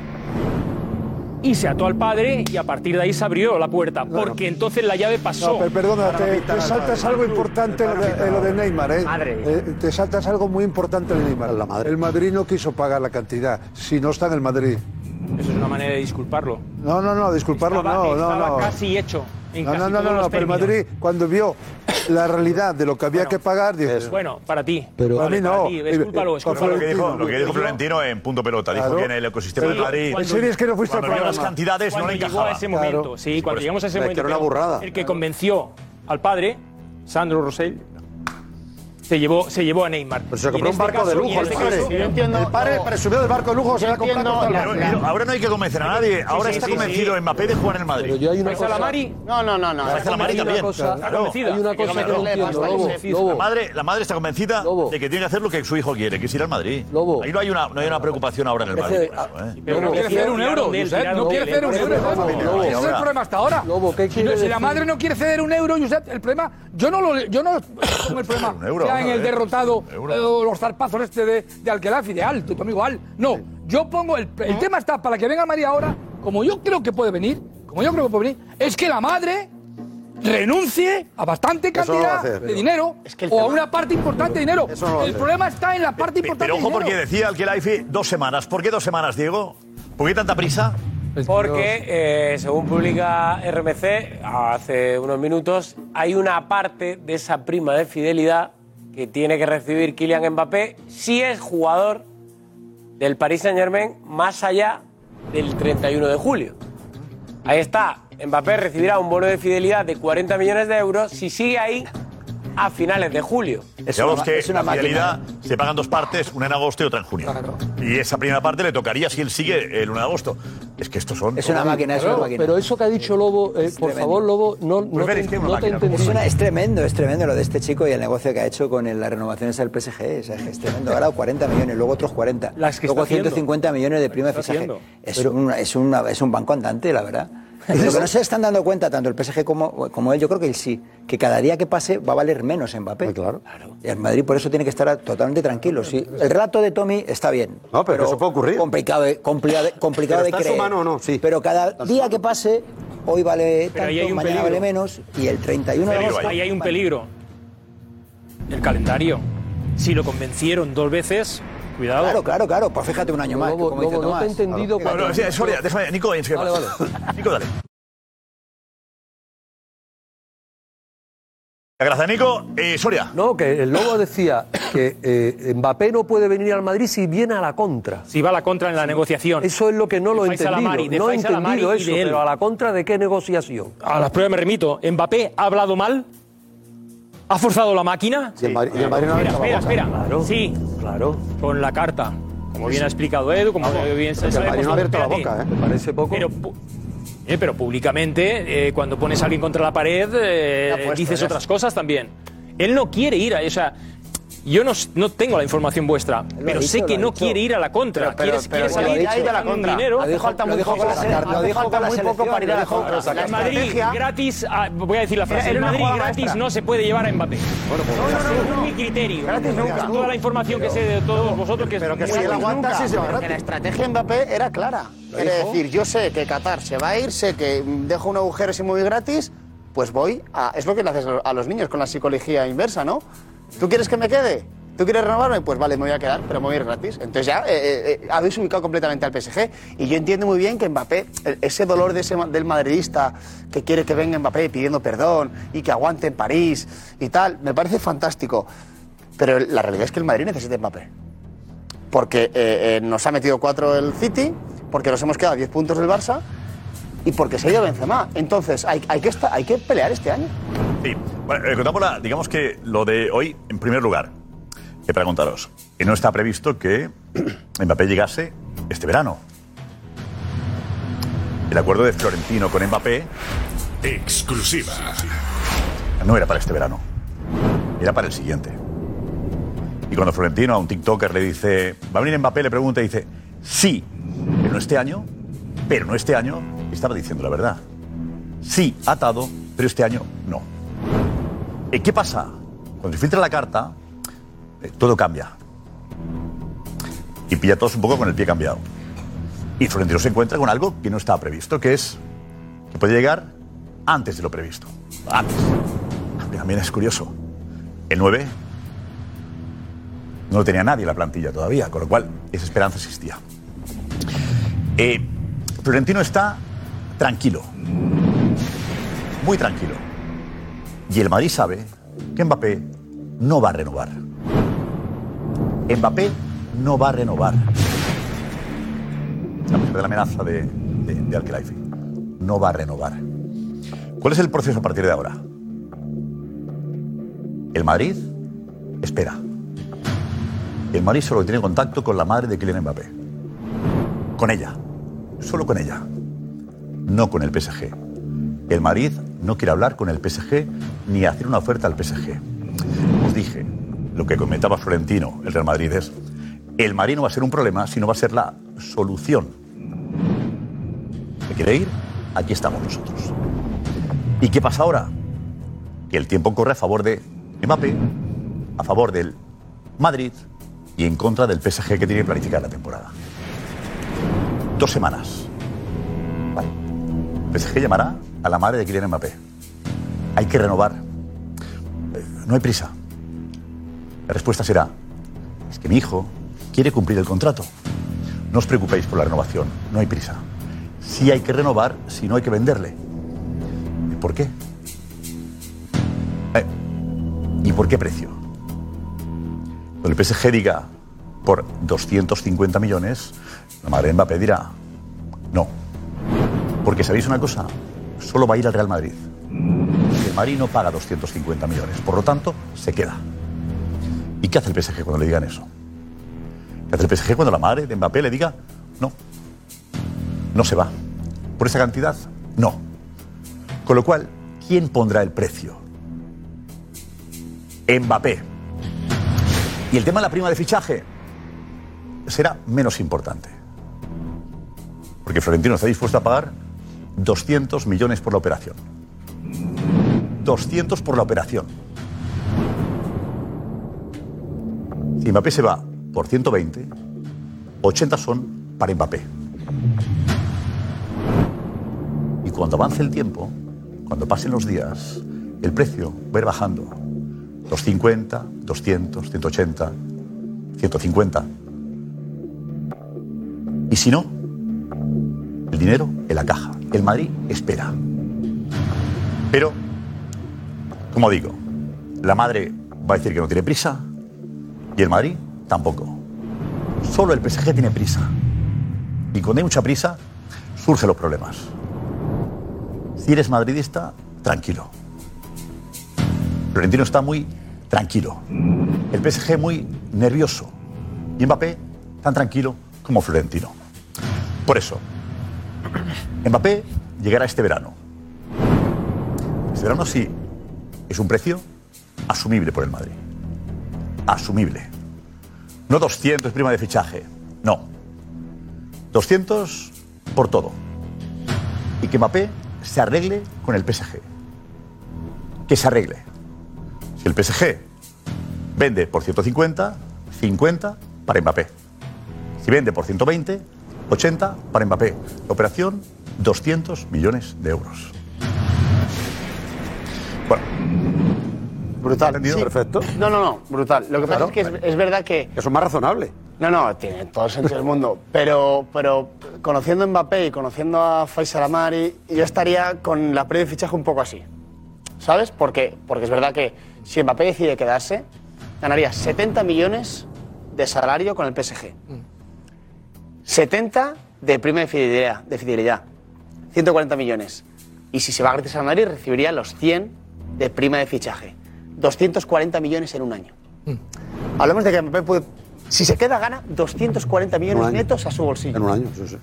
Y se ató al padre y a partir de ahí se abrió la puerta, porque entonces la llave pasó. No, pero perdona, te, te saltas algo importante en lo de, en lo de Neymar, ¿eh? Eh, Te saltas algo muy importante en Neymar. El Madrid no quiso pagar la cantidad, si no está en el Madrid. Eso es una manera de disculparlo. No, no, no, disculparlo, Estaba- no, no, estaba no. casi hecho. En No, casi no, no, todos no, no, pero. Madrid, cuando vio la realidad de lo que había que pagar, dice. Bueno, para ti. Pero a mí no. Para ti, discúlpalo, Eh, discúlpalo. Lo que dijo, lo que dijo Florentino en punto pelota. Dijo Claro. que en el ecosistema Pero de Madrid. ¿En serio es que no fuiste cuando las cantidades no cuando le llegó encajaba. a ese momento, Claro. sí, cuando llegamos a ese Es momento. era una burrada. El que convenció al padre, Sandro Rosell, se llevó, se llevó a Neymar. Pero se compró un este barco caso- de lujo el este padre. caso- El padre presumió del barco de lujo, se ahora no hay que convencer a nadie. Ahora sí, está sí, convencido sí. Mbappé de jugar en el Madrid. Pero yo hay una Faisal cosa. Amari, No, no, no, no. Faisal Amari hay una también. Hay una cosa que no entiendo. La madre, la madre está convencida Lobo. de que tiene que hacer lo que su hijo quiere, que es ir al Madrid. Lobo. Ahí no hay una, no hay una preocupación ahora en el Madrid. Eso, ¿eh? Pero no quiere ceder un euro, no quiere ceder un euro. Ese es el problema hasta ahora. Lobo, ¿qué Si, la madre no quiere ceder un euro, el problema, yo no lo, yo no el problema Un euro, en el ver. derrotado euro. eh, o los zarpazos este de, de Alquelafi, de Al, tu amigo Al. No, yo pongo el, el tema está para que venga María ahora, como yo creo que puede venir, como yo creo que puede venir, es que la madre renuncie a bastante no cantidad hacer. de dinero o a una parte importante de dinero. No el problema está en la parte importante Pero ojo de porque decía el Kelaifi dos semanas. ¿Por qué dos semanas, Diego? ¿Por qué tanta prisa? Porque, eh, según publica RMC hace unos minutos, hay una parte de esa prima de fidelidad que tiene que recibir Kylian Mbappé si es jugador del Paris Saint-Germain más allá del 31 de julio. Ahí está. Mbappé recibirá un bono de fidelidad de 40 millones de euros si sigue ahí a finales de julio. Digamos que la fidelidad se pagan dos partes, una en agosto y otra en junio. Y esa primera parte le tocaría si él sigue el 1 de agosto. Es que estos son. Claro, Pero eso que ha dicho Lobo, eh, por favor, Lobo, no, no, Pues te, veréis es una no te máquina. entendido. Es, una- es tremendo, es tremendo lo de este chico y el negocio que ha hecho con el- las renovaciones del PSG. o sea, es tremendo. Ahora 40 millones, luego otros 40. Las que luego está haciendo. 150 millones de prima de fichaje. Es, una- es, una- es un banco andante, la verdad. Lo que no se están dando cuenta, tanto el PSG como, como él, yo creo que él sí, que cada día que pase va a valer menos Mbappé. claro. Y el Madrid por eso tiene que estar totalmente tranquilo. Sí, el relato de Tommy está bien. No, pero eso puede ocurrir. Complicado, de- complicado, complicado Pero de creer. mano o no, sí. Pero cada día que pase, hoy vale Pero tanto, hay un mañana peligro. vale menos, y el 31 de agosto... Ahí hay un peligro. El calendario. Si lo convencieron dos veces, cuidado. Claro, claro, claro. Pues fíjate un año más. Lobo, como dice Lobo, no Tomás. te he entendido Claro. Bueno, sí, Soria, déjame, Nico, Vale. Nico, dale. Gracias, Nico. Eh, Soria. No, que el Lobo decía que eh, Mbappé no puede venir al Madrid si viene a la contra. Si va a la contra en la negociación. Eso es lo que no lo he entendido. No he entendido y eso, pero a la contra de qué negociación. A las pruebas me remito. ¿Mbappé ha hablado mal? ¿Ha forzado la máquina? Y el Madrid- y el Madrid no ha espera, abierto la espera, boca. espera. Sí, claro. Con la carta. Como bien ha explicado Edu, como bien se El Madrid no ha abierto la boca, ¿eh? ¿Te parece poco? Pero, pu- eh, pero públicamente, eh, cuando pones a alguien contra la pared, eh, puesto, dices otras cosas también. Él no quiere ir a. O sea, yo no, no tengo la información vuestra, pero dicho, sé lo que no dicho. quiere ir a la contra. Pero- pero- quiere, pero quiere salir a la con contra. dinero. Hace falta muy poco para- hace falta muy poco para ir a la contra. La El Madrid gratis, ah, voy a decir la frase, una Madrid gratis maestra. no se puede llevar a Mbappé. Bueno, pues No, no, no, mi criterio. Gratis nunca. Con Toda la información que sé de todos vosotros que Pero que muy si él aguanta, sí se va Porque la gratis. estrategia de Mbappé era clara. Quiere decir, yo sé que Qatar se va a ir, sé que dejo un agujero si voy gratis, pues voy a... Es lo que le haces a los niños con la psicología inversa, ¿no? ¿Tú quieres que me quede? ¿Tú quieres renovarme? Pues vale, me voy a quedar, pero me voy a ir gratis. Entonces ya eh, eh, eh, habéis ubicado completamente al PSG. Y yo entiendo muy bien que Mbappé, ese dolor de ese, del madridista que quiere que venga Mbappé pidiendo perdón y que aguante en París y tal, me parece fantástico. Pero la realidad es que el Madrid necesita Mbappé porque nos ha metido cuatro el City, porque nos hemos quedado a 10 puntos del Barça y porque se ha ido Benzema. Entonces, hay, hay, que, hay que pelear este año. Sí. Bueno, eh, contamos la- digamos que lo de hoy, en primer lugar, que para contaros, que no está previsto que Mbappé llegase este verano. El acuerdo de Florentino con Mbappé Exclusiva. no era para este verano, era para el siguiente. Y cuando Florentino a un TikToker le dice, ¿va a venir Mbappé? Le pregunta y dice, sí, pero no este año, pero no este año, estaba diciendo la verdad. Sí, atado, pero este año no. ¿Y qué pasa? Cuando se filtra la carta, eh, todo cambia. Y pilla a todos un poco con el pie cambiado. Y Florentino se encuentra con algo que no estaba previsto, que es que puede llegar antes de lo previsto. Antes. Que También es curioso. El 9 no lo tenía nadie en la plantilla todavía, con lo cual esa esperanza existía. Eh, Florentino está tranquilo, muy tranquilo. Y el Madrid sabe que Mbappé no va a renovar. Mbappé no va a renovar. A pesar de la amenaza de, de, Al-Khelaifi. No va a renovar. ¿Cuál es el proceso a partir de ahora? El Madrid espera. El Madrid solo tiene contacto con la madre de Kylian Mbappé. Con ella. Solo con ella. No con el PSG. El Madrid no quiere hablar con el PSG ni hacer una oferta al PSG. Os dije, lo que comentaba Florentino, el Real Madrid, es el Madrid no va a ser un problema, sino va a ser la solución. ¿Se quiere ir? Aquí estamos nosotros. ¿Y qué pasa ahora? Que el tiempo corre a favor de Mbappé, a favor del Madrid y en contra del PSG que tiene que planificar la temporada. Dos semanas. Vale. PSG llamará a la madre de Kylian Mbappé. Hay que renovar. Eh, No hay prisa. La respuesta será, es que mi hijo quiere cumplir el contrato. No os preocupéis por la renovación, no hay prisa. Sí hay que renovar, si no hay que venderle. ¿Y por qué? Eh, ¿Y por qué precio? Cuando el PSG diga por 250 millones, la madre de Mbappé dirá no. Porque sabéis una cosa, solo va a ir al Real Madrid. Madrid no paga 250 millones, por lo tanto, se queda. ¿Y qué hace el PSG cuando le digan eso? ¿Qué hace el PSG cuando la madre de Mbappé le diga, no, no se va? ¿Por esa cantidad? No. Con lo cual, ¿quién pondrá el precio? Mbappé. Y el tema de la prima de fichaje será menos importante. Porque Florentino está dispuesto a pagar 200 millones por la operación. 200 por la operación. Si Mbappé se va por 120, 80 son para Mbappé. Y cuando avance el tiempo, cuando pasen los días, el precio va a ir bajando. 250, 200, 180, 150. Y si no, el dinero en la caja. El Madrid espera. Pero, como digo, la madre va a decir que no tiene prisa y el Madrid tampoco. Solo el PSG tiene prisa. Y cuando hay mucha prisa, surgen los problemas. Si eres madridista, tranquilo. Florentino está muy tranquilo. El PSG muy nervioso. Y Mbappé tan tranquilo como Florentino. Por eso, Mbappé llegará este verano. Este verano sí es un precio asumible por el Madrid. Asumible. No 200 prima de fichaje. No. 200 por todo. Y que Mbappé se arregle con el PSG. Que se arregle. Si el PSG vende por 150, 50 para Mbappé. Si vende por 120, 80 para Mbappé. Operación, 200 millones de euros. Bueno. Brutal. ¿Entendido? Sí. Perfecto. No, no, no, brutal. Lo que pasa es que es, es verdad que. Eso es más razonable. No, no, tiene todo el sentido del mundo. Pero, pero conociendo a Mbappé y conociendo a Faisal Amari, yo estaría con la previa de fichaje un poco así. ¿Sabes? Porque, porque es verdad que si Mbappé decide quedarse, ganaría 70 millones de salario con el PSG. 70 de prima de fidelidad, de fidelidad. 140 millones. Y si se va gratis al Madrid, recibiría los 100 de prima de fichaje. 240 millones en un año. Hablamos de que Mbappé puede. Si se queda, gana 240 millones netos a su bolsillo. En un año, sí, sí.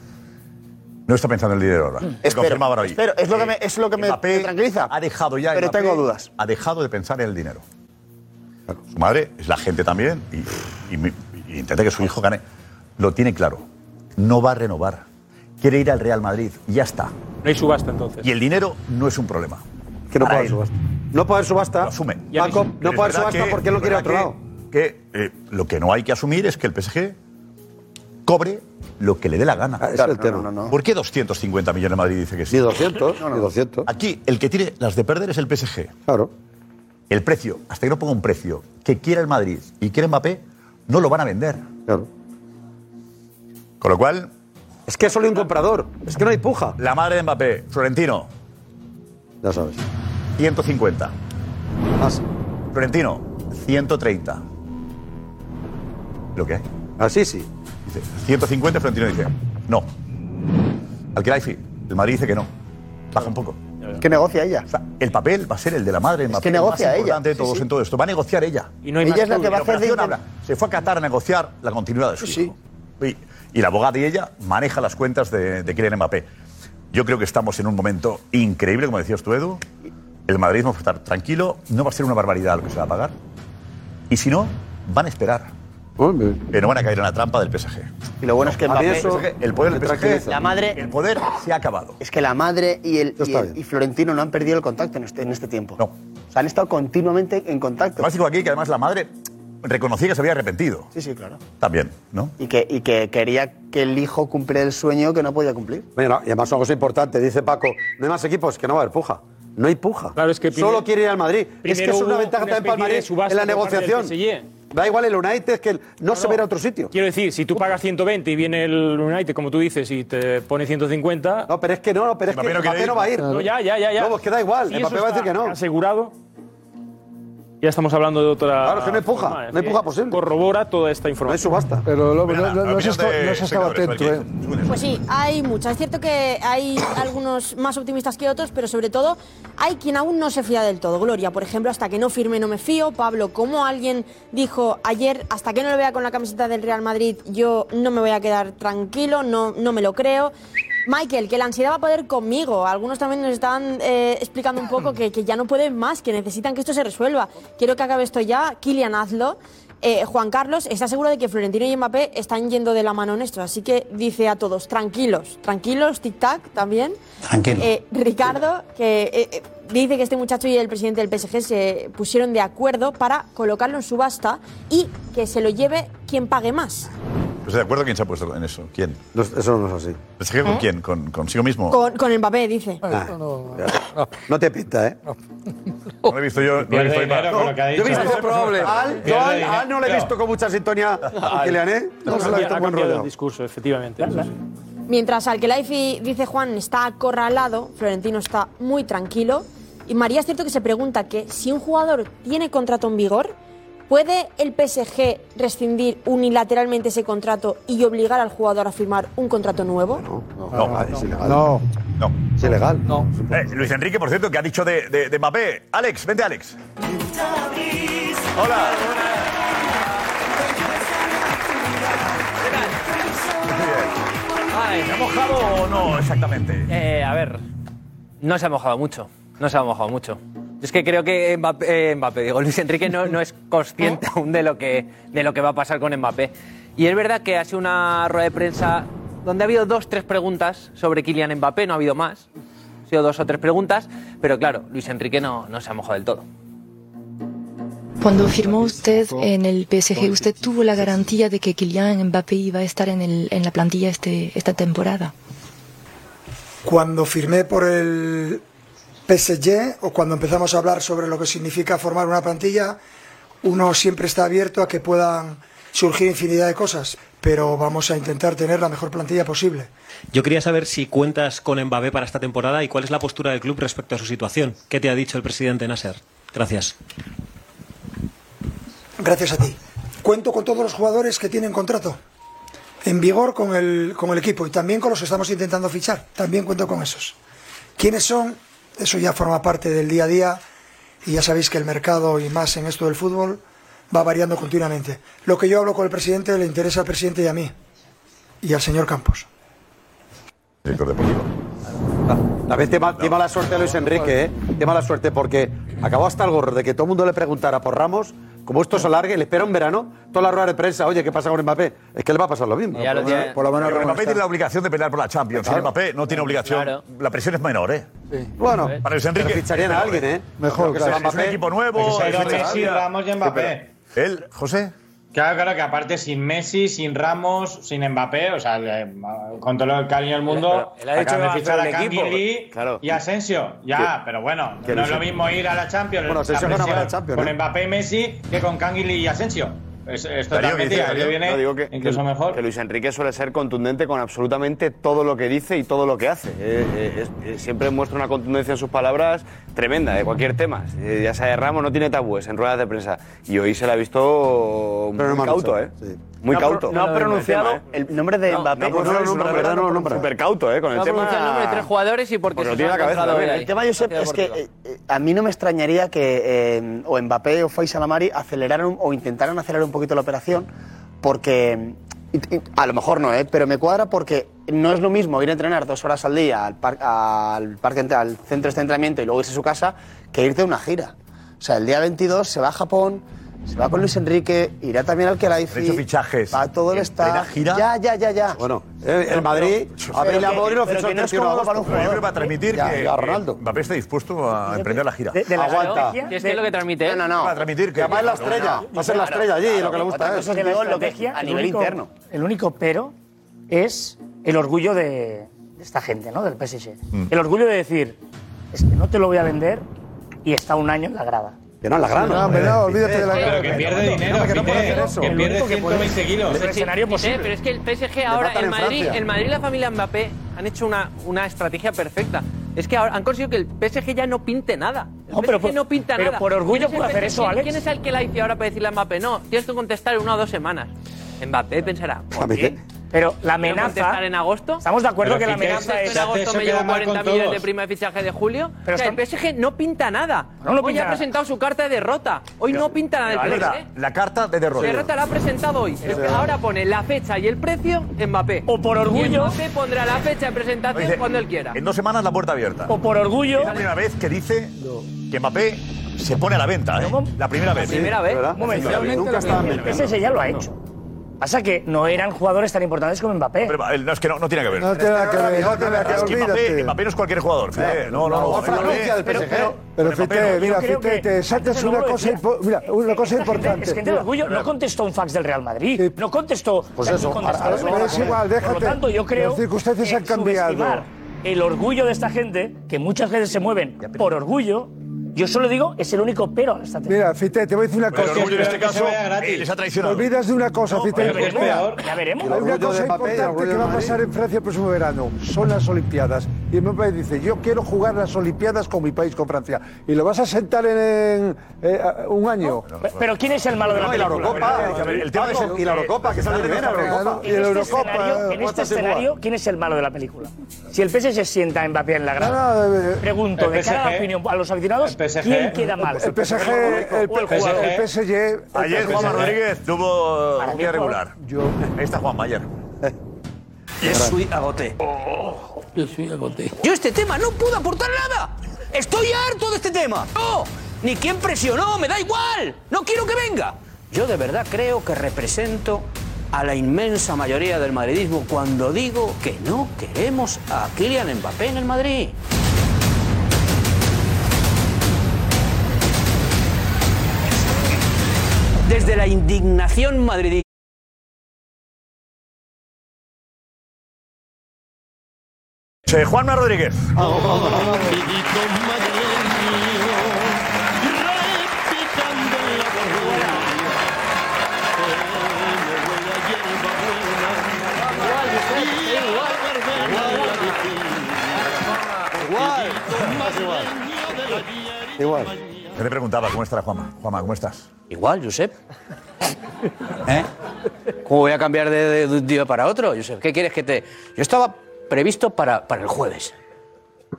No está pensando en el dinero ahora. Espero, Confirmaba hoy. espero. Es lo que me, es lo que me, tranquiliza. Ha dejado ya. Pero Mbappé tengo dudas. Ha dejado de pensar en el dinero. Su madre es la gente también y, y mi- y intenta que su hijo gane. Lo tiene claro. No va a renovar. Quiere ir al Real Madrid. Ya está. No hay subasta entonces. Y el dinero no es un problema. Que no puede haber subasta. No puede haber subasta. Lo asume. Paco, no puede haber subasta porque él lo quiere a otro lado. que- eh, lo que no hay que asumir es que el PSG cobre lo que le dé la gana. Ah, es el tema. ¿Por qué 250 millones Madrid dice que sí? Ni 200, ni 200. Aquí el que tiene las de perder es el PSG. Claro. El precio, hasta que no ponga un precio que quiera el Madrid y quiera Mbappé, no lo van a vender. Claro. Con lo cual. Es que solo hay un comprador. Es que no hay puja. La madre de Mbappé, Florentino. Ya sabes. 150. Más. Florentino, 130. ¿Lo que hay? Así sí. Dice, 150, Florentino dice, no. Al Kelaifi, el Madrid dice que no. Baja un poco. ¿Qué negocia ella? O sea, el papel va a ser el de la madre de Mbappé. que negocia más ella. importante de Sí, todos sí. en todo esto. Va a negociar ella. Y no hay Ella más es la que va a hacer de habla. Se fue a Qatar a negociar la continuidad de su hijo. Y, y la abogada y ella maneja las cuentas de, de Kylian Mbappé. Yo creo que estamos en un momento increíble, como decías tú, Edu. El madridismo va a estar tranquilo, no va a ser una barbaridad lo que se va a pagar. Y si no, van a esperar. Pero no van a caer en la trampa del PSG. Y lo bueno es que Mbappé. eso el poder del PSG. La madre. el poder se ha acabado. Es que la madre y, el, y, el- y Florentino no han perdido el contacto en este, en este tiempo. No. O sea, han estado continuamente en contacto. Además digo aquí que además la madre reconocía que se había arrepentido. Sí, sí, claro. También, ¿no? Y que, y que quería que el hijo cumpliera el sueño que no podía cumplir. Mira, y además una cosa importante, dice Paco, no hay más equipos, que no va a haber puja. No hay puja. Claro, es que Solo quiere ir al Madrid. Es que es una ventaja una también para el Madrid en la negociación. Da igual el United que el- no, se no. ve a otro sitio. Quiero decir, si tú pagas 120 y viene el United, como tú dices, y te pone 150. No, pero es que no, no, pero es que Mbappé no va a ir. No, ya, ya, ya. ya. No, pues que da igual, Si Mbappé va a decir que no. Asegurado. Ya estamos hablando de otra. Claro, es que no hay puja, forma, no hay puja posible. Corrobora toda esta información. No hay subasta. Pero Venga, no, no, no se opinión está- de no se estaba atento. ¿eh? Pues sí, hay muchas. Es cierto que hay algunos más optimistas que otros, pero sobre todo hay quien aún no se fía del todo. Gloria, por ejemplo, hasta que no firme no me fío. Pablo, como alguien dijo ayer, hasta que no lo vea con la camiseta del Real Madrid, yo no me voy a quedar tranquilo, no, no me lo creo. Michael, que la ansiedad va a poder conmigo. Algunos también nos estaban eh, explicando un poco que, que ya no pueden más, que necesitan que esto se resuelva. Quiero que acabe esto ya. Kilian, hazlo. Eh, Juan Carlos está seguro de que Florentino y Mbappé están yendo de la mano en esto, así que dice a todos, tranquilos, tranquilos, tic-tac también. Tranquilo. Eh, Ricardo, que dice que este muchacho y el presidente del PSG se pusieron de acuerdo para colocarlo en subasta y que se lo lleve quien pague más. Pues de acuerdo quién se ha puesto en eso. ¿Quién? eso no es así. ¿PSG con ¿Eh? quién? ¿Con, ¿Consigo mismo? Con, con Mbappé, dice. Ah, No te pinta, ¿eh? No lo he visto yo. No lo he visto dinero yo. con lo Yo he visto probable. Al, yo al, al no le he visto con mucha sintonía a Kylian, ¿eh? No se lo he visto cambiado rollo. el discurso, efectivamente. Mientras Alkelaifi, dice Juan, está acorralado, Florentino está muy tranquilo. Y María es cierto que se pregunta que si un jugador tiene contrato en vigor, ¿puede el PSG rescindir unilateralmente ese contrato y obligar al jugador a firmar un contrato nuevo? No, es ilegal. No. No. Es ilegal. No. Eh, Luis Enrique, por cierto, que ha dicho de, de, de Mbappé. Alex, vente, Alex. Hola. ¿Se ha mojado o no exactamente? Eh, a ver, no se ha mojado mucho. No se ha mojado mucho. Es que creo que Mbappé, eh, Mbappé, digo, Luis Enrique no, no es consciente aún de lo, que, de lo que va a pasar con Mbappé. Y es verdad que ha sido una rueda de prensa donde ha habido dos, tres preguntas sobre Kylian Mbappé, no ha habido más. Ha sido dos o tres preguntas, pero claro, Luis Enrique no, no se ha mojado del todo. Cuando firmó usted en el PSG, ¿usted tuvo la garantía de que Kylian Mbappé iba a estar en, el, en la plantilla este, esta temporada? Cuando firmé por el PSG o cuando empezamos a hablar sobre lo que significa formar una plantilla, uno siempre está abierto a que puedan surgir infinidad de cosas, pero vamos a intentar tener la mejor plantilla posible. Yo quería saber si cuentas con Mbappé para esta temporada y cuál es la postura del club respecto a su situación. ¿Qué te ha dicho el presidente Nasser? Gracias. Gracias a ti. Cuento con todos los jugadores que tienen contrato en vigor con el, con el equipo y también con los que estamos intentando fichar. También cuento con esos. ¿Quiénes son? Eso ya forma parte del día a día y ya sabéis que el mercado y más en esto del fútbol va variando continuamente. Lo que yo hablo con el presidente le interesa al presidente y a mí y al señor Campos. Director deportivo. A veces tiene, tiene mala suerte Luis Enrique, ¿eh? Tiene mala suerte porque acabó hasta el gorro de que todo el mundo le preguntara por Ramos. Como esto se alargue, le espera un verano, toda la rueda de prensa, oye, ¿qué pasa con Mbappé? Es que le va a pasar lo mismo. Pero Mbappé tiene la obligación de pelear por la Champions. Claro. Si Mbappé no tiene obligación, la presión es menor, ¿eh? Bueno, para Luis Enrique. ficharían a alguien, ¿eh? Mejor, que se va Es un Mbappé. equipo nuevo. Messi, Ramos y Mbappé. ¿Él, José? Claro, claro, que aparte sin Messi, sin Ramos, sin Mbappé, o sea, con todo el cariño del mundo, Él ha dicho de fichar a. Canguilí Claro. y Asensio. Ya, pero bueno, no es lo mismo ir a la Champions, Bueno, la la Champions, con ¿no? Mbappé y Messi que con Canguilí y Asensio. Es, es Darío, totalmente, ¿qué dice, a ello Darío? viene No, digo que, incluso que- mejor. Que Luis Enrique suele ser contundente con absolutamente todo lo que dice y todo lo que hace. Eh, eh, es- eh, siempre muestra una contundencia en sus palabras tremenda, de cualquier tema. Eh, ya sea de Ramos, no tiene tabúes en ruedas de prensa. Y hoy se la ha visto muy cauto, ¿eh? Muy No ha pro- cauto. no ha pronunciado el nombre de Mbappé. No, no, no, no, no, verdad, no, no, súper cauto, ¿eh? Con el No ha tema. pronunciado el nombre de tres jugadores y porque, lo tiene la cabeza ¿eh? El tema, Josep, es que eh, eh, a mí no me extrañaría que eh, o Mbappé o Faisal Amari aceleraran o intentaran acelerar un poquito la operación, porque y- y- a lo mejor no, ¿eh? pero me cuadra porque no es lo mismo ir a entrenar dos horas al día al, par- al, parque, al centro de entrenamiento y luego irse a su casa que irte a una gira. O sea, el día 22 se va a Japón, se va con Luis Enrique, irá también al Kelaifi. Han hecho fichajes. Va todo el staff. gira. Ya, ya, ya, ya. Bueno, el, el Madrid, Abel Amor y lo fichó que el no es 31 de cómodo para un. Yo creo que va a transmitir Ya, que, ya, Ronaldo. Mbappé está dispuesto a emprender la gira. De- de la Aguanta. ¿Y es que lo que transmite? No, no, no. Va a transmitir que. Además es la estrella, va a ser la estrella allí, lo que le gusta luego la lo que a el nivel único- interno. El único pero es el orgullo de, de esta gente, ¿no? Del PSG. Mm. El orgullo de decir, es que no te lo voy a vender y está un año en la grada. Que no, la grana. No, hombre, no, olvídate de la Pero que pierde dinero, que no puede hacer eso. que pierde único que puede- 120 kilos. Es el escenario Sí, posible. pero es que el PSG ahora, el en Madrid, el Madrid y la familia Mbappé han hecho una, una estrategia perfecta. Es que ahora han conseguido que el PSG ya no pinte nada. El No, pero PSG por- no pinta pero nada. por orgullo ¿Quién es el puede hacer eso, Alex. ¿Quién es el que la hizo ahora para decirle a Mbappé? No, tienes que contestar en una o dos semanas. Mbappé pensará, ¿por qué? Pero la ¿Quiero amenaza. contestar en agosto? Estamos de acuerdo Pero que la amenaza es. En agosto me llevo 40 millones de prima de fichaje de julio. Pero o sea, está- el PSG no pinta nada. No, no hoy pinta ha presentado su carta de derrota. Hoy no pinta nada el la, PSG. la carta de derrota. Derrota la ha presentado hoy. Pero que ahora pone la fecha y el precio Mbappé. O por orgullo- Y Mbappé pondrá la fecha de presentación Dice, cuando él quiera. En dos semanas la puerta abierta. O por orgullo. Es la primera vez que dice que Mbappé se pone a la venta, ¿eh? La primera vez. Un momento. El PSG ya lo ha hecho. Pasa que no eran jugadores tan importantes como Mbappé. Pero, eh, no, es que no, no tiene que ver. No tiene nada que ver, no tiene que ver, Es que Mbappé, no es cualquier jugador. Fite. No, no, no. Del pero- Fite, no. mira, Fite, que- te saltas no una cosa, mira, una cosa importante. Es gente de orgullo. No contestó un fax del Real Madrid. No contestó. Pues eso, el es igual, Por déjate. lo tanto, yo creo Las circunstancias que han cambiado. El orgullo de esta gente, que muchas veces se mueven por orgullo, yo solo digo, es el único pero a la estrategia. Mira, Fite, te voy a decir una Pero el cosa. orgullo en este caso eh, les ha Te traicionado. olvidas de una cosa, Fite. pero es Mira, peor. Ya veremos. Hay una cosa el importante que va a pasar en Francia el próximo verano. Son las Olimpiadas. Y Mbappé dice, yo quiero jugar las Olimpiadas con mi país, con Francia. Y lo vas a sentar en, en, eh, un año. Pero- Pero ¿quién es el malo de la No, y la película? Eurocopa. El tema es Paco, y la Eurocopa, que sale de la Eurocopa. Y la En este Eurocopa, escenario, en este escenario, ¿quién es el malo de la película? Si el PSG se sienta a Mbappé en la grada, No, no, eh, pregunto, el de cara a la opinión a los aficionados, el PSG, ¿quién queda mal? El PSG, el, el el jugador. PSG. el Ayer PSG. Juanma Rodríguez tuvo un día regular. Yo, Ahí está Juanma ayer. Je suis agoté. Yo soy agoté. Yo este tema no puedo aportar nada. Estoy harto de este tema. No, ni quién presionó, me da igual. No quiero que venga. Yo de verdad creo que represento a la inmensa mayoría del madridismo cuando digo que no queremos a Kylian Mbappé en el Madrid. Desde la indignación madridista. Eh, Juanma Rodríguez. Igual. Yo te preguntaba, ¿cómo estará Juanma? Juanma, ¿cómo estás? Igual, Josep. ¿Eh? ¿Cómo voy a cambiar de, de- de un día para otro, Josep? ¿Qué quieres que te.? Yo estaba previsto para, para el jueves.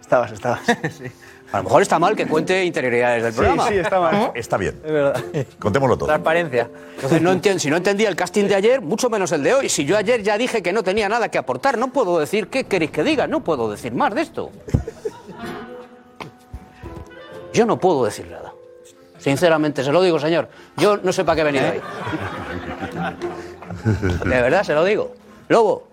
Estabas, estabas. A lo mejor está mal que cuente interioridades del programa. sí, está mal. Está bien. Es verdad. Contémoslo todo. Transparencia. Entonces, no entiendo, si no entendía el casting de ayer, mucho menos el de hoy. Si yo ayer ya dije que no tenía nada que aportar, no puedo decir qué queréis que diga, no puedo decir más de esto. Yo no puedo decir nada. Sinceramente, se lo digo, señor. Yo no sé para qué he venido ahí. De verdad, se lo digo. Lobo,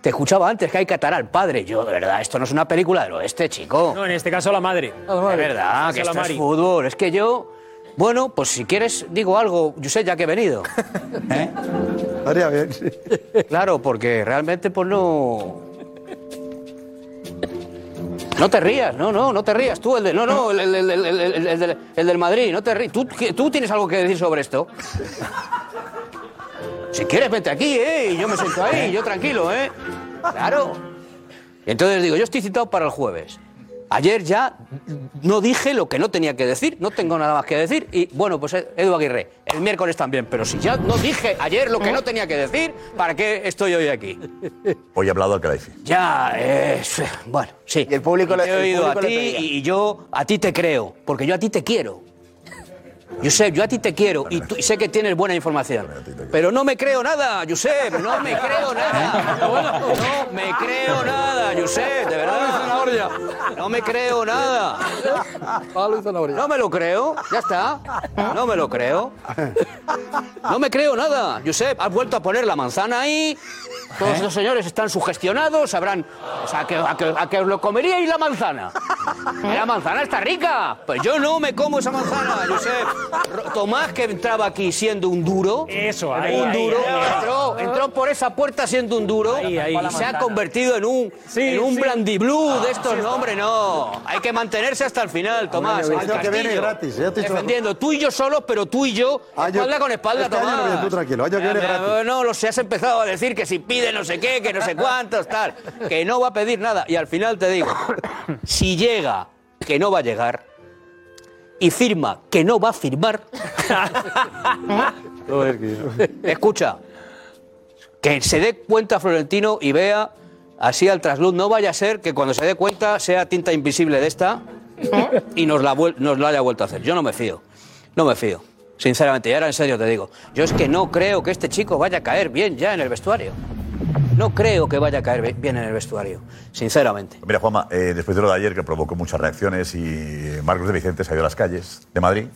te escuchaba antes que hay que atar al padre. Yo, de verdad, esto no es una película del oeste, chico. No, en este caso la madre. De verdad, que esto es fútbol. Es que yo. Bueno, pues si quieres, digo algo, yo sé ya que he venido. ¿Eh? Estaría bien, sí. Claro, porque realmente, pues no. No te rías, no, no, no te rías. Tú, el de. No, no, el, el- el- el- el- el del, el del Madrid, no te rías. ¿Tú, tú tienes algo que decir sobre esto. Si quieres, vete aquí, ¿eh? Y yo me siento ahí, yo tranquilo, ¿eh? Claro. Entonces digo, yo estoy citado para el jueves. Ayer ya no dije lo que no tenía que decir, no tengo nada más que decir. Y bueno, pues Edu Aguirre, el miércoles también. Pero si ya no dije ayer lo que no tenía que decir, ¿para qué estoy hoy aquí? Hoy ha hablado al Calaifi. Ya, es. Bueno, sí. Y el público Y le- te he el oído a público le ti y yo a ti te creo, porque yo a ti te quiero. Josep, yo a ti te quiero y, tú- y sé que tienes buena información. Pero no me creo nada, Josep, no me creo nada. No me creo nada, Josep, de verdad. No me creo nada. No me lo creo, ya está. No me lo creo. No me creo nada. Josep, has vuelto a poner la manzana ahí. Todos los señores están sugestionados, sabrán. O sea, que, a, que, a que os lo comeríais la manzana. La manzana está rica. Pues yo no me como esa manzana, Josep. Tomás, que entraba aquí siendo un duro. Eso, un ahí, ahí, duro. ahí. entró, entró por esa puerta siendo un duro Ahí, ahí. y se ha convertido en un, en un brandy blue de estos. No, hombre, no. Hay que mantenerse hasta el final, Tomás. El que viene gratis, ya te Defendiendo. Tú y yo solos, pero tú y yo, Año- espalda con espalda, este año no Tomás. viene, tú tranquilo, año que viene gratis. No, lo sé, has empezado a decir que si pide no sé qué, que no sé cuántos, tal. Que no va a pedir nada. Y al final te digo, si llega, que no va a llegar, y firma que no va a firmar, escucha, que se dé cuenta Florentino y vea así al trasluz. No vaya a ser que cuando se dé cuenta sea tinta invisible de esta y nos la, nos la haya vuelto a hacer. Yo no me fío, no me fío. Sinceramente, y ahora en serio te digo, yo es que no creo que este chico vaya a caer bien ya en el vestuario. No creo que vaya a caer bien en el vestuario, sinceramente. Mira, Juanma, eh, después de lo de ayer que provocó muchas reacciones y Marcos de Vicente salió a las calles de Madrid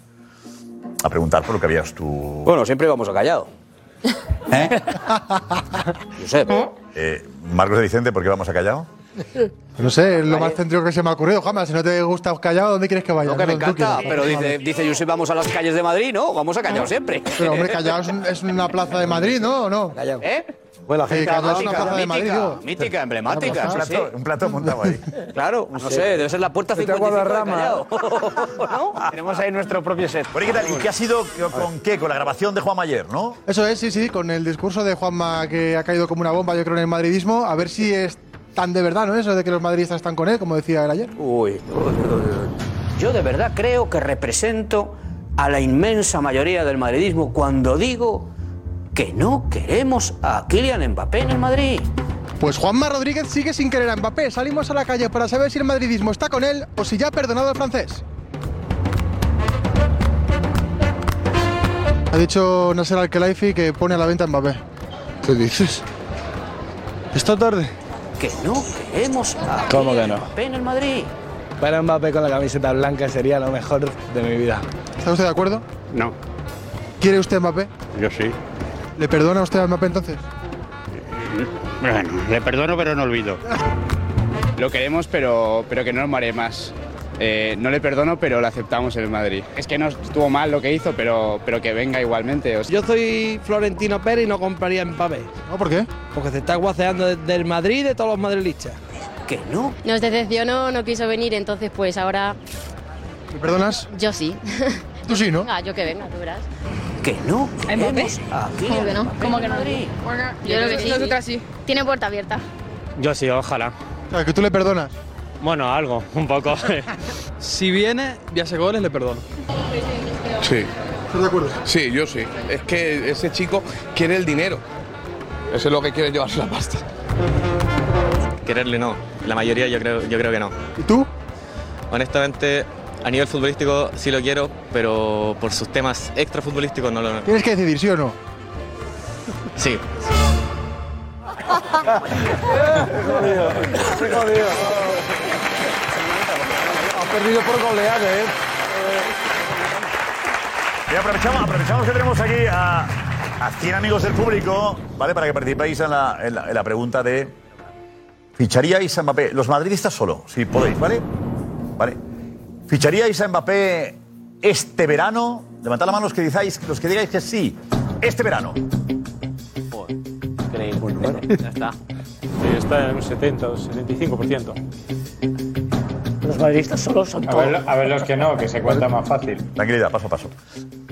a preguntar por lo que habías tú. Bueno, siempre íbamos a callado. ¿Eh? Josep. Eh, Marcos de Vicente, ¿por qué vamos a callado? No sé, es lo más céntrico que se me ha ocurrido. Jamás, si no te gusta callado, ¿dónde quieres que vaya? Que me No, tú encanta, quieres. pero dice, dice Josep, vamos a las calles de Madrid, ¿no? Vamos a callado siempre. Pero hombre, Callao es, un- es una plaza de Madrid, ¿no? ¿O no? ¿Eh? Bueno, Sí, Callao es una plaza de Madrid, mítica, mítica, emblemática. Un sí, plato- sí. Un plato montado ahí. Claro, no sé, debe ser la puerta Vete a 55 de Guadarrama. Callao. Tenemos ahí nuestro propio set. ¿qué tal? ¿Y qué ha sido con qué? Con la grabación de Juan Mayer, ¿no? Eso es, sí, sí, con el discurso de Juanma que ha caído como una bomba, yo creo, en el madridismo. A ver si es tan de verdad, ¿no? Eso de que los madridistas están con él, como decía él ayer. Uy, uy, uy, uy. Yo de verdad creo que represento a la inmensa mayoría del madridismo cuando digo que no queremos a Kylian Mbappé en el Madrid. Pues Juanma Rodríguez sigue sin querer a Mbappé. Salimos a la calle para saber si el madridismo está con él o si ya ha perdonado al francés. Ha dicho Nasser Al-Khelaifi que pone a la venta a Mbappé. ¿Qué dices? ¿Esta tarde? Que no queremos a ¿Cómo que Kylian no? Mbappé en el Madrid. Para Mbappé con la camiseta blanca sería lo mejor de mi vida. ¿Está usted de acuerdo? No, ¿Quiere usted Mbappé? yo sí. ¿Le perdona usted a Mbappé entonces? Bueno, le perdono pero no olvido. Lo queremos pero, pero que no nos mare más. Eh, no le perdono pero lo aceptamos en el Madrid. Es que no estuvo mal lo que hizo, pero, pero que venga igualmente. o sea. Yo soy Florentino Pérez y no compraría Mbappé. ¿No? ¿Por qué? Porque se está guaceando desde el Madrid y de todos los madridistas. Que no. Nos decepcionó, no quiso venir, entonces pues ahora ¿Le perdonas? yo sí. Tú sí, ¿no? Ah, yo que venga, tú verás. Que no a ¿Cómo Kylian que no? Mbappé ¿Cómo que no? Yo creo que sí. Nosotras sí. Tiene puerta abierta. Yo sí, ojalá. O sea, que tú le perdonas. Bueno, algo, un poco. Si viene y hace goles, le perdono. Sí. ¿Estás de acuerdo? Sí, yo sí. Es que ese chico quiere el dinero. Eso es lo que quiere llevarse la pasta. Quererle no. La mayoría yo creo, yo creo que no. ¿Y tú? Honestamente, a nivel futbolístico sí lo quiero, pero por sus temas extrafutbolísticos no lo. Tienes que decidir, ¿sí o no? Sí. Qué jodido. Ha perdido por goleada, ¿eh? Y aprovechamos, aprovechamos que tenemos aquí a, a 100 amigos del público, ¿vale? Para que participéis en la, en la- en la pregunta de. ¿Ficharíais a Mbappé? Los madridistas solo, si podéis, ¿vale? ¿Vale? ¿Ficharíais a Mbappé este verano? Levantad la mano los que digáis, los que digáis que sí. Este verano. Ya está. está en un 70 o 75%. Los madridistas solo son A todos. ver, a ver los que no, que se cuenta más fácil. Tranquilidad, paso a paso.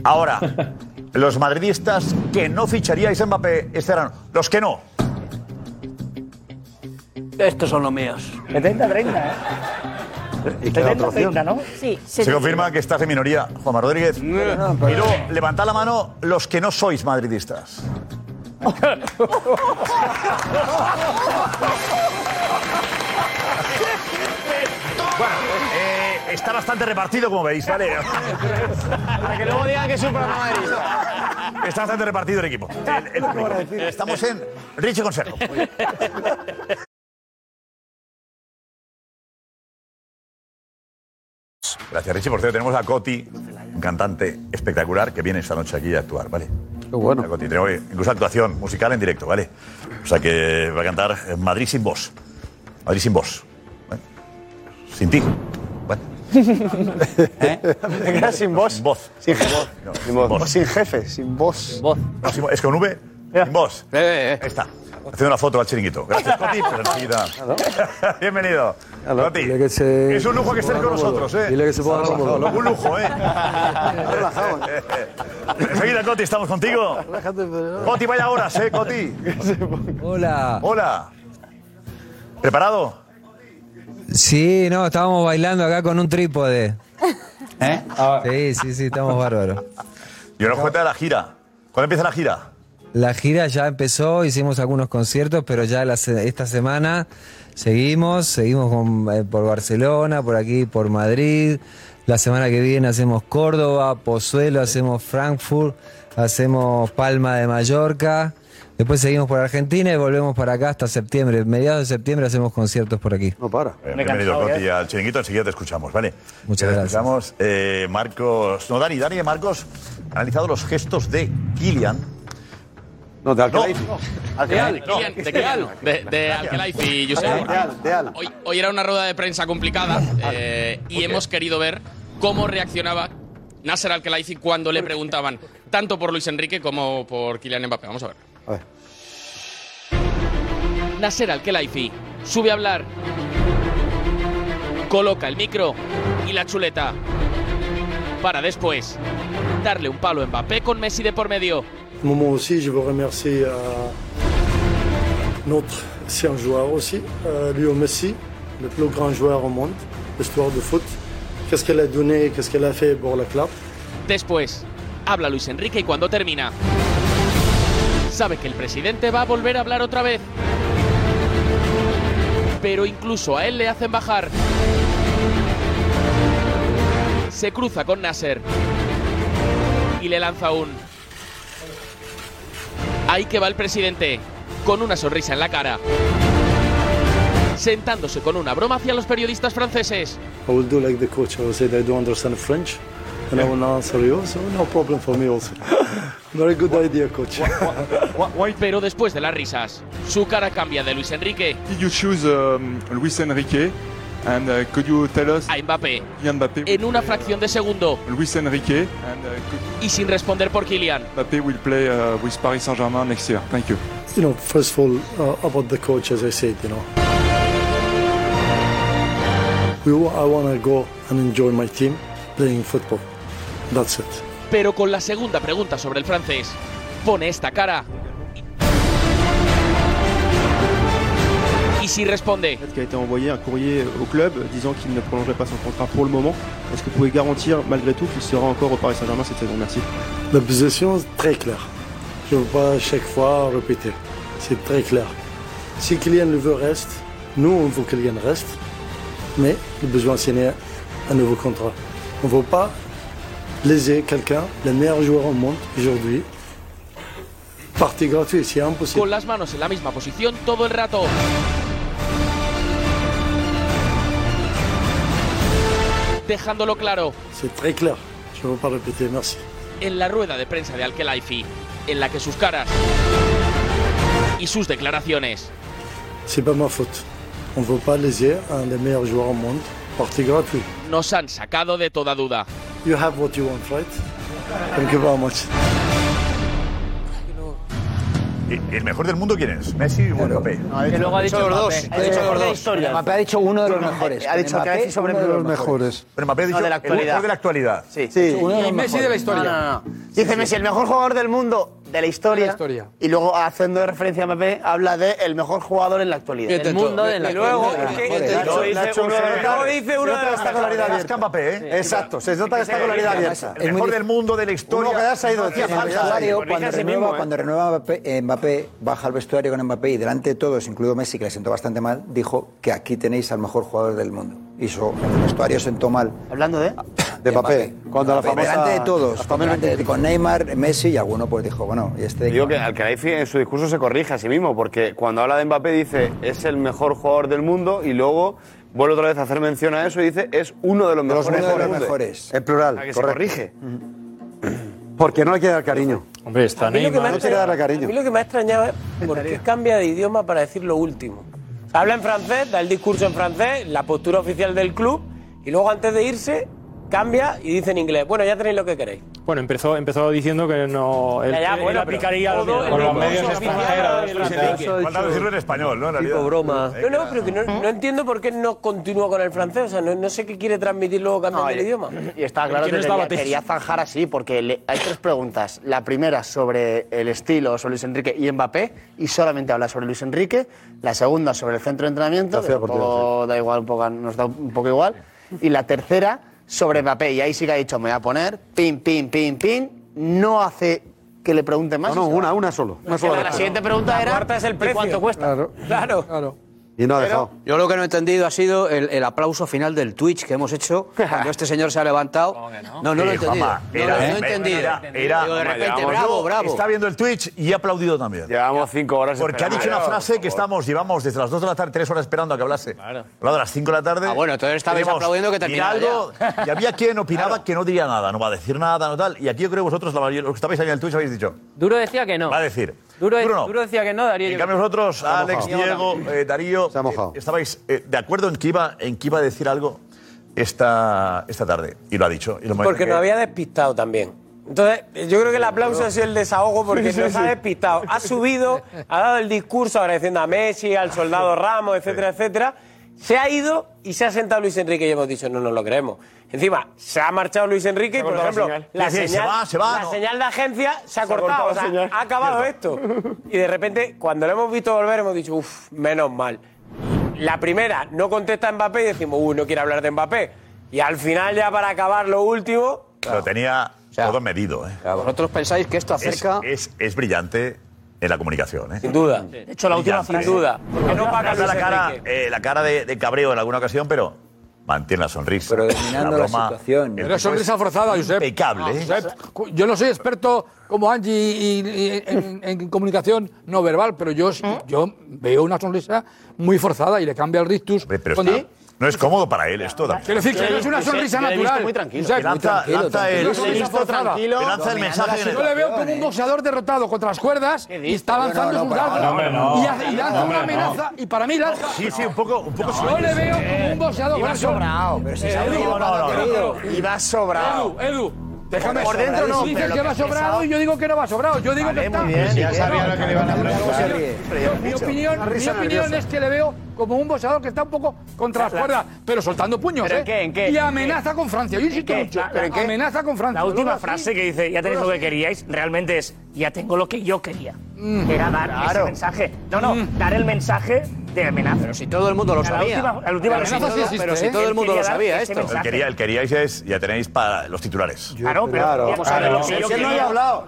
Ahora, los madridistas que no ficharíais a Mbappé este verano. Los que no. Estos son los míos. 70-30, ¿eh? Y queda otra opción. 70-30, ¿no? Sí, Se confirma que estás en minoría, Juanma Rodríguez. Y luego, levantad la mano los que no sois madridistas. Bueno, eh, está bastante repartido, como veis, ¿vale? Para que luego digan que es un programa madridista. Está bastante repartido el equipo. El- el público. Estamos en Richie Consejo. Gracias, Richie. Por cierto, tenemos a Coti, un cantante espectacular que viene esta noche aquí a actuar, ¿vale? Qué bueno. Coti, tenemos incluso actuación musical en directo, ¿vale? O sea que va a cantar eh, Madrid sin voz. Madrid sin voz. ¿vale? Sin ti. Te quedas sin voz. Sin voz. Sin voz. sin voz. O sin jefe, sin voz. Voz. No, sin voz. es con V, sin voz. Ahí está. Haciendo una foto al chiringuito. Gracias, Coti. pero enseguida- Bienvenido. Coti. Dile que se- Es un lujo que estés con nosotros, ¿eh? Dile que se ponga cómodo. Un lujo, ¿eh? Enseguida, Coti, estamos contigo. Coti, vaya horas, ¿eh, Coti? Hola. Hola. ¿Preparado? Sí, no, estábamos bailando acá con un trípode. ¿Eh? Sí, sí, sí, estamos bárbaros. Y ahora cuenta de la gira. ¿Cuándo empieza la gira? La gira ya empezó, hicimos algunos conciertos, pero ya la se- esta semana seguimos, seguimos con- eh, por Barcelona, por aquí, por Madrid. La semana que viene hacemos Córdoba, Pozuelo, hacemos Frankfurt, hacemos Palma de Mallorca. Después seguimos por Argentina y volvemos para acá hasta septiembre. Mediados de septiembre hacemos conciertos por aquí. No para. Eh, bienvenido, Coti, al chiringuito. Enseguida te escuchamos, ¿vale? Muchas Te gracias. Escuchamos, eh, Marcos. No, Dani, Dani y Marcos han analizado los gestos de Kylian. No, de Alcalá. De Al, Kylian, de Kylian, no, de, de Josep. De Al, de Al. Hoy, hoy era una rueda de prensa complicada eh, y hemos querido ver cómo reaccionaba Nasser Alkelaifi cuando le preguntaban tanto por Luis Enrique como por Kylian Mbappé. Vamos a ver. A ver. Nasser Alkelaifi sube a hablar, coloca el micro y la chuleta para después darle un palo a Mbappé con Messi de por medio. Moment aussi, je veux remercier euh, notre ancien joueur aussi, euh, Léo Messi, le plus grand joueur au monde, l'histoire du foot. Qu'est-ce qu'elle a donné, qu'est-ce qu'elle a fait pour le club. Después, habla Luis Enrique y cuando termina, sabe que el presidente va a volver a hablar otra vez. Pero incluso a él le hacen bajar. Se cruza con Nasser y le lanza un... Ahí que va el presidente, con una sonrisa en la cara, sentándose con una broma hacia los periodistas franceses. I will do like the coach. I will say I don't understand French, and I will answer you. So no problem for me also. Very good idea, coach. Pero después de las risas, su cara cambia de Luis Enrique Did you choose um, Luis Enrique? And uh, could you tell us a Mbappé Mbappé? en una fracción de segundo Luis Enrique and uh, could y sin responder por Kylian. Mbappé will play uh, with Paris Saint-Germain next year. Thank you. You know, first of all, uh, about the coach, as I said, you know, we, I want to go and enjoy my team playing football. That's it. Pero con la segunda pregunta sobre el francés, pone esta cara si responde. qui a été envoyé un courrier au club disant qu'il ne prolongerait pas son contrat pour le moment. Est-ce que vous pouvez garantir malgré tout qu'il sera encore au Paris Saint-Germain cette saison? Merci. La position est très claire. Je ne veux pas chaque fois répéter. C'est très clair. Si Kylian le veut, reste. Nous, on veut que Kylian reste. Mais le besoin de signer un nouveau contrat. On ne veut pas léser quelqu'un, le meilleur joueur au monde aujourd'hui. Partie gratuite, c'est impossible. Con las manos en la misma posición todo el rato. Dejándolo claro C'est très clair. Je ne veux pas répéter, merci. en la rueda de prensa de Alkelaifi, en la que sus caras y sus declaraciones C'est pas ma faute. On ne veut pas léser un des meilleurs joueurs au monde. Partie gratuite. nos han sacado de toda duda. You have what you want, right? Thank you very much. ¿Y ¿El mejor del mundo quién es? ¿Messi o Mbappé? Que luego ha dicho los dos. Ha dicho los dos. Mbappé ha dicho uno de los mejores. Ha dicho que ha dicho sobre uno de los mejores. Pero Mbappé ha dicho el actualidad. mejor de la actualidad. Sí. Y Messi de la historia. Dice Messi, el mejor jugador del mundo de la historia. Y luego, haciendo referencia a Mbappé, habla de el mejor jugador en la actualidad. Del mundo de la Y luego, dice Nacho, uno de de abierta. Mbappé, ¿eh? Exacto, se nota que está con la abierta. El mejor del mundo de la historia. Uno que ya se ha ido de cuando, renueva, ¿eh? cuando renueva eh, Mbappé, baja al vestuario con Mbappé y delante de todos, incluido Messi, que le sentó bastante mal, dijo que aquí tenéis al mejor jugador del mundo. En el vestuario sentó mal. ¿Hablando de? De Mbappé. Cuando la Mbappé, famosa- Delante de todos, delante con Neymar, Messi y alguno pues dijo, bueno, y este... Digo que Alkelaifi en su discurso se corrige a sí mismo, porque cuando habla de Mbappé dice es el mejor jugador del mundo y luego vuelve otra vez a hacer mención a eso y dice es uno de los mejores. uno de los del mundo. mejores. En plural, O sea, que se correcto. corrige. Porque no hay que dar cariño. Hombre, está A mí lo que me ha No extrañado- cariño. a mí lo que me ha extrañado es por qué cambia de idioma para decir lo último. Habla en francés, da el discurso en francés, la postura oficial del club, y luego antes de irse cambia y dice en inglés, bueno, ya tenéis lo que queréis. Bueno, empezó, empezó diciendo que no. Él, Ya, ya, él bueno, aplicaría pero lo todo mismo. Con los medios extranjeros. Falta decirlo en español, ¿no? En realidad. broma. No, no, pero que no, no entiendo por qué no continúa con el francés. O sea, no, no sé qué quiere transmitir luego cambiando el idioma. Y está claro que ¿Quién es quería, zanjar así, porque le- hay tres preguntas. La primera sobre el estilo, sobre Luis Enrique y Mbappé, y solamente habla sobre Luis Enrique. La segunda sobre el centro de entrenamiento, que un poco da igual, un poco- nos da un poco igual. Y la tercera sobre Mbappé, y ahí sí que ha dicho, me voy a poner, pin, pin, pin, pin. No hace que le pregunte más. No, no, una, una solo. Una sola la siguiente pregunta La era, cuarta es el ¿y precio. cuánto cuesta? Claro. Claro. Y no ha dejado. Yo lo que no he entendido ha sido el, el aplauso final del Twitch que hemos hecho cuando este señor se ha levantado. No, no, lo he Sí, entendido. Juanma, No, he entendido. Era, era- Digo, de repente, llevamos- bravo, bravo. Está viendo el Twitch y ha aplaudido también. Llevamos cinco horas Porque ha dicho una frase que estamos, llevamos desde las 2 de la tarde, 3 horas esperando a que hablase. Claro. Hablado a las 5 de la tarde. Ah, bueno, entonces estabais aplaudiendo que dirá terminara algo. Y había quien opinaba que no diría nada, no va a decir nada, no tal. Y aquí yo creo que vosotros, la mayoría, los que estabais ahí en el Twitch, habéis dicho. Duro decía que no. Va a decir. Duro, no. Duro decía que no, Darío. En cambio vosotros, Alex. Diego, eh, Darío, eh, estabais eh, de acuerdo en que, iba, en que iba a decir algo esta, esta tarde. Y lo ha dicho. Y lo Porque que- nos había despistado también. Entonces, yo creo que el aplauso ha sido el desahogo porque Sí, sí, nos ha despistado. Ha subido, ha dado el discurso agradeciendo a Messi, al soldado Ramos, etcétera, etcétera. Se ha ido y se ha sentado Luis Enrique y hemos dicho, no nos lo creemos. Encima, se ha marchado Luis Enrique y, ha por ejemplo, la señal. la, Sí, sí, señal, se va, se va, la no. señal de agencia se ha, Se ha cortado. cortado o sea, ha acabado esto. Y de repente, cuando lo hemos visto volver, hemos dicho, uff, menos mal. La primera, no contesta Mbappé y decimos, uy, no quiere hablar de Mbappé. Y al final, ya para acabar lo último, Lo tenía todo medido. ¿eh? Vosotros pensáis que esto acerca. Es, es, es brillante en la comunicación. ¿eh? Sin duda. De hecho, la última frase. ¿eh? duda. Que no paga la cara, eh, la cara de, de cabreo en alguna ocasión, pero mantiene la sonrisa. Pero dominando la situación. Pero sonrisa es forzada, Josep. Impecable. ¿eh? Josep, Yo no soy experto como Angie y- y- en, en comunicación no verbal, pero yo, yo veo una sonrisa muy forzada y le cambia el rictus. Pero cuando- está- no es cómodo para él esto. Dani. Quiero decir que no es una sonrisa natural. Josep, Que lanza, lanza el, Una sonrisa forzada. que lanza el mensaje. en el- Yo le veo como un boxeador derrotado contra las cuerdas y está lanzando No, no, sus no, dardos y, y lanza una no. amenaza y para mí lanza. Sí, sí, un poco, un poco Yo le veo como un boxeador. Iba Bueno, sobrado, pero si eh, se ha Edu, ido, no, no, no. Iba sobrado. Edu, Edu, déjame Por dentro no, Tú dices pero que va que sobrado y yo digo que no va sobrado. Yo digo Vale, que está. muy bien, ya No, sabía lo que le iban a no, preguntar. no. Mi opinión, mi opinión es que le veo como un boxeador que está un poco contra las cuerdas, pero soltando puños, ¿Pero ¿eh? en qué, en qué? Y ¿En amenaza con Francia. Yo insisto qué? mucho. ¿Pero en qué? Amenaza con Francia. La última frase que dice, ya tenéis lo que queríais, realmente es, ya tengo lo que yo quería. Mm. Era dar ese Claro. mensaje. No, no, dar el mensaje de amenaza. Pero si todo el mundo lo La sabía. última, la última La frase- amenaza sí existe, Pero si ¿eh? todo el mundo lo sabía esto. El, quería, el queríais es, ya tenéis para los titulares. Claro, pero vamos a ver lo que yo Es que él no quería. había hablado.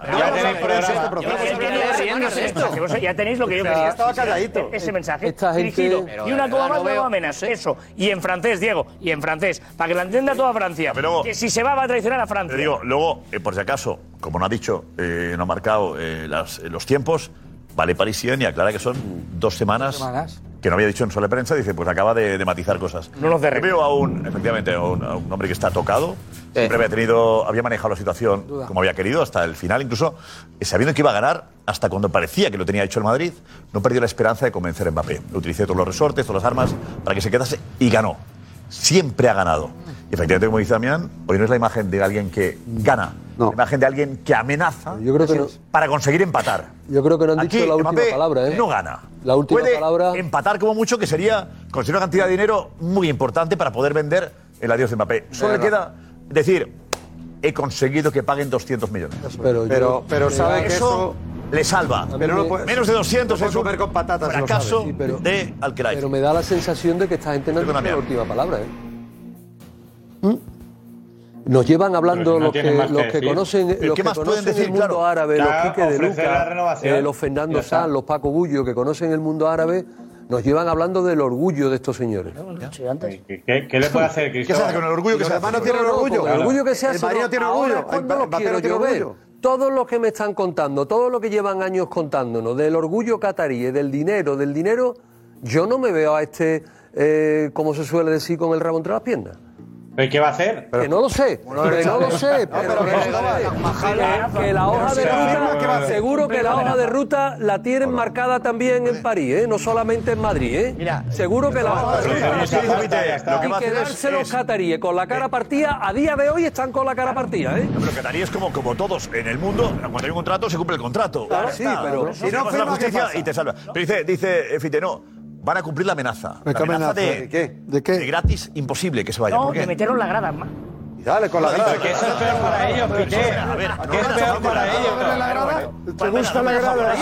Ya tenéis Este lo que yo quería. estaba calladito. Ese mensaje Esta gente- dirigido. Y una cosa más veo- amenaza. Eso. Y en francés, Diego. Y en francés. Para que lo entienda toda Francia. que si se va, va a traicionar a Francia. Te digo, luego, eh, por si acaso, como no ha dicho, eh, no ha marcado eh, las- eh, los tiempos, vale Parisien y aclara que son dos semanas, que no había dicho en sola prensa, dice, pues acaba de, de matizar cosas. No nos derribe. veo a un, efectivamente, a un, a un hombre que está tocado, siempre había tenido, había manejado la situación Duda. como había querido hasta el final, incluso eh, sabiendo que iba a ganar, hasta cuando parecía que lo tenía hecho el Madrid, no perdió la esperanza de convencer a Mbappé. Utilicé todos los resortes, todas las armas para que se quedase y ganó. Siempre ha ganado. Y efectivamente, como dice Damián, hoy no es la imagen de alguien que gana, la imagen de alguien que amenaza Yo creo que no- para conseguir empatar. Yo creo que no han Aquí, dicho la última Mbappé palabra, ¿eh? no gana. La última Puede palabra. empatar como mucho, que sería conseguir una cantidad de dinero muy importante para poder vender el adiós de Mbappé. Solo le queda decir, he conseguido que paguen 200 millones. Pero, Pero, pero sabe que eso. le salva. Pero no Menos de 200 no es un comer con patatas, fracaso sabe. Sí, pero- de Alcaraz. Pero me da la sensación de que esta gente no Perdóname. la última palabra, ¿eh? ¿Mm? Nos llevan hablando Pero si no los, que, que los que conocen, ¿Pero los que más pueden conocen decir? el mundo Claro. árabe, los Quique de Luca, eh, los Fernando. Sanz, los Paco Bullo, que conocen el mundo árabe, nos llevan hablando del orgullo de estos señores. ¿Qué, qué- qué le puede hacer ¿Qué se hace con el orgullo? ¿Qué Los se hace? no no, orgullo. con El orgullo que se El hace. No tiene ahora orgullo. cuando El quiero tiene yo ver. Todo lo que me están contando, todo lo que llevan años contándonos del orgullo catarí, del dinero, del dinero, yo no me veo a este, eh, como se suele decir, con el rabo entre las piernas. ¿Pero qué va a hacer? Que no lo sé, que no lo sé, pero que no lo sé. Que- que la hoja de ruta, seguro que la hoja de ruta la tienen marcada también en París, ¿eh? no solamente en Madrid. ¿eh? seguro que la hoja de ruta. Y quedarse los cataríes con la cara partida, a día de hoy están con la cara partida. ¿eh? Pero Qatarí es como, como todos en el mundo, cuando hay un contrato se cumple el contrato. Sí, pero- si no la firma, ¿qué justicia y te salva. Pero dice, dice Fite, no, van a cumplir la amenaza. ¿Qué La amenaza amenaza? de, ¿De qué? ¿De qué? de gratis, imposible que se vaya. No, ¿Por qué? de meterlo en la grada. ma- Y dale con la grada. Que eso es peor para ellos, Piqué. A ver, Que es peor para ellos. ¿Te gusta la grada?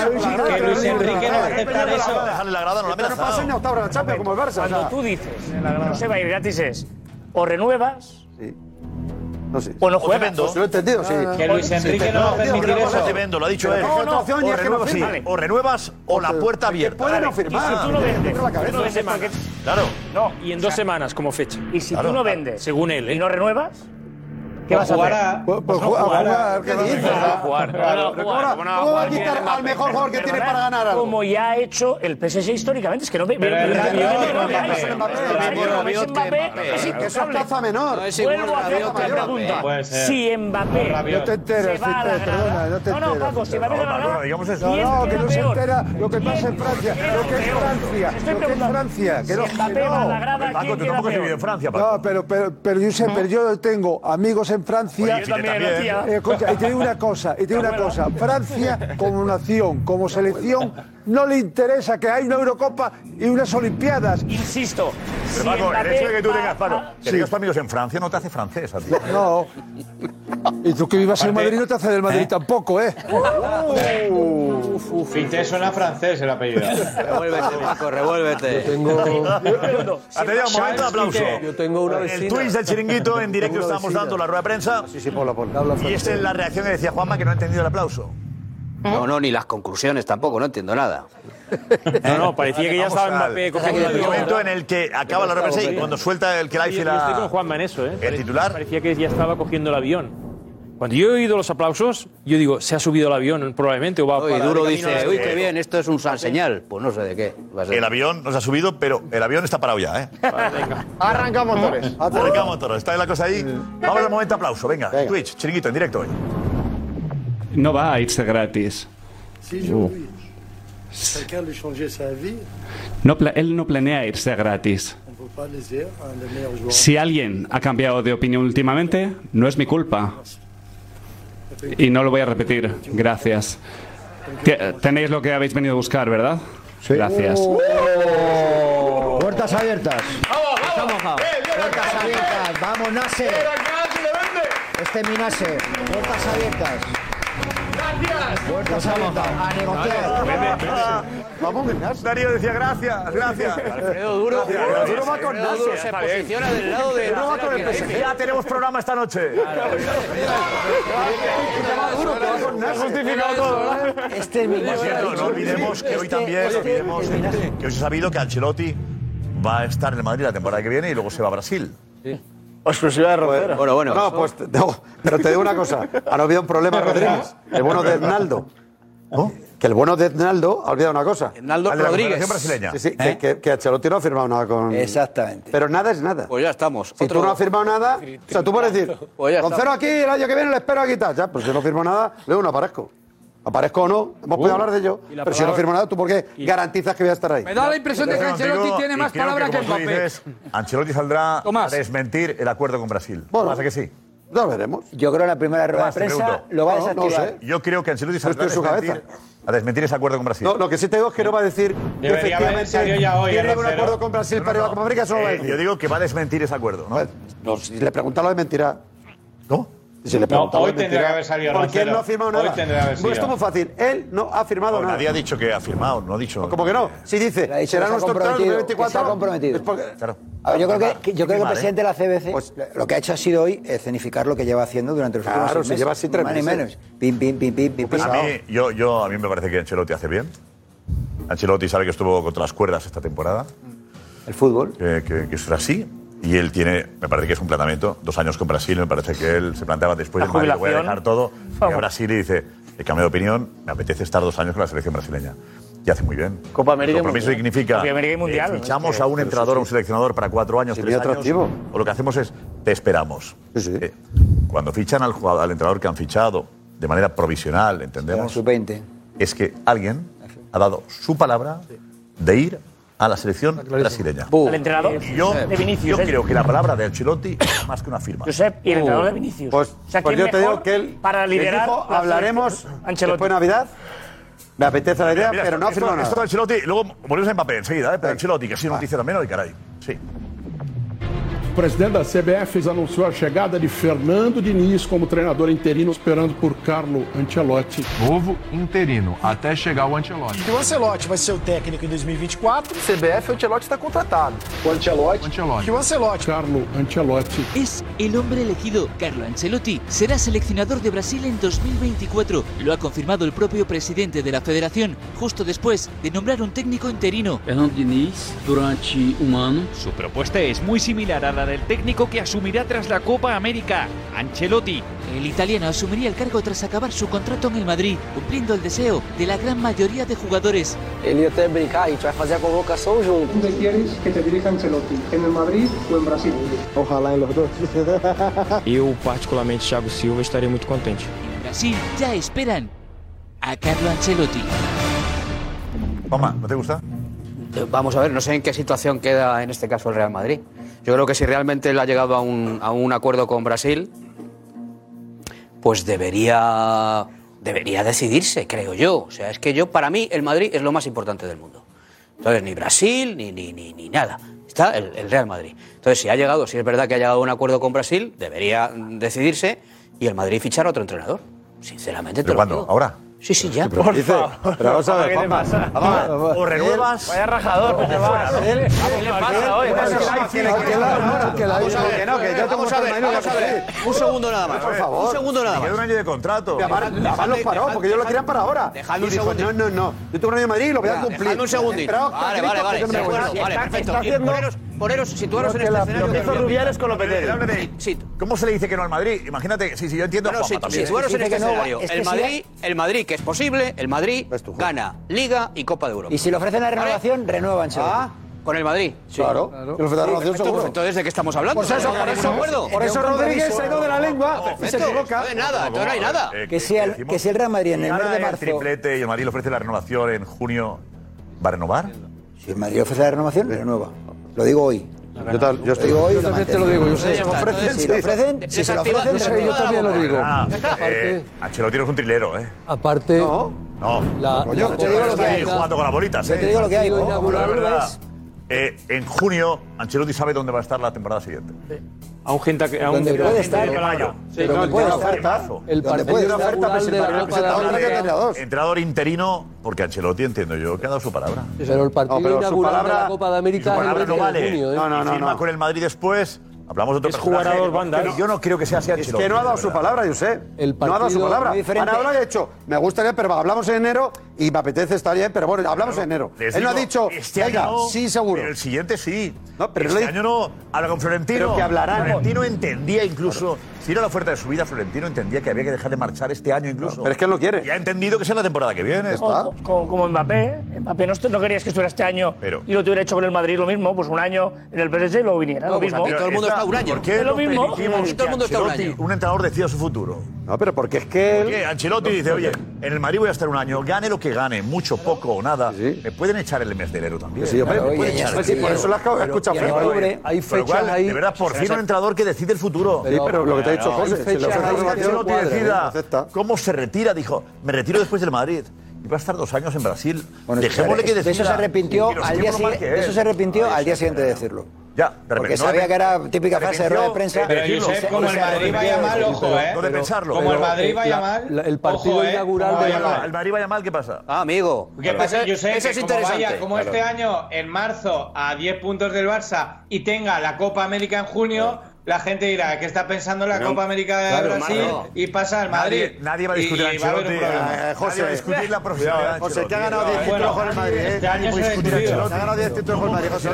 Que Luis Enrique no va a aceptar eso. Dejarle la grada no la Pero no amenaza. pasa ni a octavos de la Champions como el Barça. o Cuando sea. tú dices no se va a ir gratis es o renuevas No sé. o no O te juegas. vendo. Pues lo he entendido, sí. Que Luis Enrique no va a permitir eso. te vendo, lo ha dicho él. no, no, o, renuevas, sí, o renuevas o la puerta abierta. Puede no Y firmar. si tú no vendes, vendes porque- Claro. no, Y en dos semanas como fecha. y si tú no vendes Según él, ¿eh? y no renuevas, ¿qué vas a jugar hacer? a- a jugar, ¿qué dices? ¿Cómo va- ¿Cómo va a quitar al mejor jugador que tiene para ganar algo? Como ya ha hecho el PSG históricamente, es que no no Rabiot es impensable. plaza menor. No Vuelvo a hacer que pregunta. Si Mbappé. No te enteras, perdona, no te No, no, enteras. Paco, si Mbappé No, no, digamos eso. ¿quién No, que no se entera lo que ¿Quién pasa en Francia, lo que es? Francia, lo que es. Francia, que no- Mbappé va a no. la grada, Paco, ¿quién tú queda tampoco has vivido en? Francia, Paco. No, pero yo tengo amigos en Francia. Oye, yo también. Eh, escucha, y te digo una cosa, y te digo una cosa. Francia, como nación, como selección, no le interesa que haya una Eurocopa y unas Olimpiadas. Insisto, Pero, si Paco, el hecho de que tú tengas, Paco, que tengas amigos en Francia no te hace francés a ti. No. Y tú que vivas en Madrid no te hace del Madrid tampoco, ¿eh? Fite suena francés el apellido. Revuélvete, Paco, revuélvete. Tengo, Atención, momento de aplauso. yo tengo una El vecina. twist del chiringuito en directo vecina. dando la rueda de prensa. Sí, sí, Paula, Paula. Y francés. esta es la reacción que decía Juanma que no ha entendido el aplauso. No, no, ni las conclusiones tampoco, no entiendo nada. No, no, parecía que ya Vamos estaba Mbappé cogiendo el momento en el que acaba la prensa y cuando suelta el que la Yo, yo estoy con Juanma en eso, ¿eh? el titular. Parecía que ya estaba cogiendo el avión. Cuando yo he oído los aplausos, yo digo, se ha subido el avión probablemente o va Y para Duro a dice, uy, qué bien, esto es un san señal. Pues no sé de qué. va a ser. El avión nos ha subido, pero el avión está parado ya, ¿eh? Arranca motores. Arranca motor, está la cosa ahí. Vamos al momento de aplauso, venga. Twitch, chiringuito, en directo hoy. No va a irse gratis. Uh. No él no planea irse gratis. Si alguien ha cambiado de opinión últimamente, no es mi culpa. Y no lo voy a repetir. Gracias. Te- Tenéis lo que habéis venido a buscar, ¿verdad? Gracias. Puertas abiertas. Puertas abiertas. Vamos, Nasser. Este es mi Nasser. Puertas abiertas. Abiertas. A negociar. Vamos, Darío decía gracias, gracias. Alfredo Duro, Gracias. Duro va con Duro se posiciona del lado de Duro va con el Nasser. PSG. Ya tenemos programa esta noche. justificado todo, ¿verdad? Este es mi Por cierto, no olvidemos que hoy Este- también, este olvidemos es mi Nasser. que hoy se ha sabido que Ancelotti va a estar en el Madrid la temporada que viene y luego se va a Brasil. Exclusiva de Rocero. Bueno, bueno. No, pues, no, pero te digo una cosa. Han olvidado un problema, Rodríguez. El bueno de Hernaldo. Que el bueno de Hernaldo ha olvidado una cosa. Hernaldo Rodríguez. Brasileña. Sí, sí, que, que, que Ancelotti no ha firmado nada con. Exactamente. Pero nada es nada. Pues ya estamos. Si tú no has firmado nada, o sea, tú puedes decir, Pues con está. cero aquí, el año que viene le espero aquí tal. Ya, pues si no firmo nada, luego no aparezco. Aparezco o no, hemos podido hablar de ello. Pero si no palabra- firmo nada, ¿tú por qué garantizas que voy a estar ahí? Me da la impresión de que Ancelotti tiene más creo palabra que, tú Mbappé. dices, Ancelotti saldrá Tomás. a desmentir el acuerdo con Brasil. Bueno. ¿Pasa que sí? Ya veremos. Yo creo que en la primera rueda de Tomás, te prensa pregunto. lo va a No, no desactivar. sé. Yo creo que Ancelotti saldrá a en su desmentir, cabeza. a desmentir ese acuerdo con Brasil. No, lo que sí te digo es que no va a decir que Debería haber efectivamente ya hoy, tiene el un acuerdo con Brasil para ir a la Copa América, eso no lo va a Eh, decir. yo digo que va a desmentir ese acuerdo, ¿no? No, si le pregunta lo de mentirá. Le No, hoy tendría que haber salido Porque él Rocero. no ha firmado Hoy nada. tendría que haber Pues esto sido. es muy fácil. Él no ha firmado nada. nadie ha dicho que ha firmado, no ha dicho. ¿Cómo que no? Si dice, será se nuestro comprometido, 2024. que se ha comprometido. es porque- Claro. A ver, yo creo que, que- yo creo que el ¿eh? presidente de la CBC pues, lo que ha hecho ha sido hoy escenificar lo que lleva haciendo durante los Claro, últimos si meses. lleva así tres meses. menos. Pim, pim, pim, pim, pim, pim. A mí, yo, yo, a mí me parece que Ancelotti hace bien. Ancelotti sabe que estuvo contra las cuerdas esta temporada, El fútbol. que, que, que eso era así. Y él tiene, me parece que es un planteamiento, dos años con Brasil, me parece que él se planteaba después de Madrid, voy a dejar todo, y a Brasil y dice, he cambiado de opinión, me apetece estar dos años con la selección brasileña. Y hace muy bien. Copa América. El significa. Copa América y eh, Mundial. Eh, fichamos a un entrenador, a un seleccionador para cuatro años, tres atractivo. O lo que hacemos es, te esperamos. Sí, sí. Eh, cuando fichan al, jugador, al entrenador que han fichado, de manera provisional, entendemos. Sí, su 20. Es que alguien ha dado su palabra de ir a la selección brasileña. El entrenador yo, eh, de Vinicius. Yo creo ¿eh? que la palabra de Ancelotti es más que una firma. Josep y el entrenador de Vinicius. Pues, pues yo te digo que él para liderar dijo, hablaremos Ancelotti. después de Navidad. Me apetece la idea, pero no ha. Esto de Ancelotti, luego volvemos a Mbappé enseguida, ¿eh? pero Ancelotti, que sí noticia también, hoy caray. Sí. presidente da CBF anunciou a chegada de Fernando Diniz como treinador interino, esperando por Carlo Ancelotti. Novo interino, até chegar o Ancelotti. E o Ancelotti vai ser o técnico em 2024. CBF, o Ancelotti está contratado. O Ancelotti. Ancelotti. E o Ancelotti. Carlo Ancelotti. Es el hombre elegido. Carlo Ancelotti será seleccionador de Brasil en 2024. Lo ha confirmado el propio presidente de la federación, justo después de nombrar un técnico interino. Fernando Diniz, durante un año. Su propuesta es muy similar a la del técnico que asumirá tras la Copa América, Ancelotti. El italiano asumiría el cargo tras acabar su contrato en el Madrid, cumpliendo el deseo de la gran mayoría de jugadores. Él iba a brincar, y a hacer la convocación juntos. ¿Dónde quieres que te dirija Ancelotti? ¿En el Madrid o en Brasil? Ojalá en los dos. Yo, particularmente, Thiago Silva, estaré muy contento. En Brasil ya esperan a Carlo Ancelotti. Mamá, ¿no te gusta? Eh, vamos a ver, no sé en qué situación queda en este caso el Real Madrid. Yo creo que si realmente él ha llegado a un, a un acuerdo con Brasil, pues debería, debería decidirse, creo yo. O sea, es que yo, para mí, el Madrid es lo más importante del mundo. Entonces, ni Brasil, ni, ni, ni, ni nada. Está el, el, Real Madrid. Entonces, si ha llegado, si es verdad que ha llegado a un acuerdo con Brasil, debería decidirse y el Madrid fichar a otro entrenador. Sinceramente, te cuándo? ¿Ahora? Sí, sí, ya. Pero, dice, vamos a ver, pasa? Vamos, O renuevas. Vaya rajador, ¿qué te vas? ¿Qué le pasa hoy? Que no, que yo tengo vamos. Un segundo nada más, por favor. Un segundo nada más. Queda un año de contrato. Los paró, porque yo lo querían para ahora. Dejadme. No, no, no. Yo tengo un año en Madrid y lo voy a cumplir. Dejadme un segundito. Vale, vale, vale poneros, situaros en este escenario. Rubiales con Lopetegui. Sí. ¿Cómo se le dice que no al Madrid? Imagínate, sí, sí, yo entiendo no, Juanma, sí, situaros en este escenario. el, Madrid, el Madrid, que es posible, el Madrid gana Liga y Copa de Europa. Y si le ofrecen la renovación, renuevan, Ah, con el Madrid. Claro. entonces, ¿de qué estamos hablando? Pues eso, por eso, acuerdo. Eso Rodríguez se ha ido de la lengua. No hay nada, no, hay nada. Eh, que, si el, que si el Real Madrid en el mes de marzo. El triplete y el Madrid le ofrece la renovación en junio, ¿va a renovar? Si el Madrid ofrece la renovación, renueva. Lo digo hoy. ¿Qué tal? Yo hoy, también te lo digo. Si lo ofrecen, si se lo ofrecen, yo, también lo digo. Ah, eh, es un trilero, ¿eh? Aparte. No. No. La, no yo te eh. digo lo que hay. jugando con las bolitas, Yo te digo lo que hay. En junio, Ancelotti sabe dónde va a estar la temporada siguiente a un gente a puede estar el entrenador interino porque Ancelotti entiendo yo que ha dado su palabra. El partido su palabra, la Copa de América su palabra no vale. No, no, no, firma con el Madrid después. Hablamos de otro es jugar a dos bandas. Yo no creo que sea así. Es que no ha dado su palabra, José. El no ha dado su palabra. Han hablado ha dicho, me gustaría, pero hablamos en enero y me apetece estar bien, pero bueno, hablamos en enero. Él no ha dicho, este año, sí, seguro. El siguiente sí. Pero este le... año no. Habla con Florentino. Pero que hablarán. Florentino entendía incluso. Si era la oferta de su vida, Florentino entendía que había que dejar de marchar este año incluso. Pero es que él no quiere. Y ha entendido que es la temporada que viene. como, como, Mbappé. Mbappé no, no querías que estuviera este año pero. y lo tuviera hecho con el Madrid lo mismo. Pues un año en el PSG y luego viniera. No, lo pues mismo. Todo el mundo está un año. ¿Por qué? Lo mismo. Todo el mundo está un año. Un entrenador decía su futuro. No, pero porque es que. Él... Oye, Ancelotti no, dice, oye, en el Madrid voy a estar un año, gane lo que gane, mucho, poco o nada. Sí. Me pueden echar el mes de enero también. Pues sí, hombre, claro, me pueden oye, echar. Pues sí, por eso las acabo de escuchar. Hay fechas cual, ahí. De verdad, por fin un entrenador que decide el futuro. Pero, sí, pero lo que te ha dicho José, si lo que Ancelotti decida cómo se retira, dijo, me retiro después del Madrid. Iba a estar dos años en Brasil. Bueno, Dejémosle que decida. De eso se arrepintió, al día, si, de eso se arrepintió al día siguiente de decirlo. Ya, porque no sabía que era típica frase de rueda de prensa. Pero Josep, como el Madrid vaya mal, ojo, ¿eh? No de pensarlo. Como el Madrid vaya mal. El partido ¿eh? inaugural eh, de mal. El Madrid vaya mal, ¿qué pasa? Ah, amigo. ¿Qué pasa, Josep? Eso es que interesante. Como, vaya, como este año, en marzo, a 10 puntos del Barça y tenga la Copa América en junio la gente dirá que está pensando en la Copa América de Brasil y pasa al Madrid. Nadie, va a discutir a Ancelotti. Eh, José, nadie va a discutir la profesionalidad. José, que ha ganado 10 títulos con el Madrid. Eh. Este año se ha ganado 10 títulos con Madrid, José.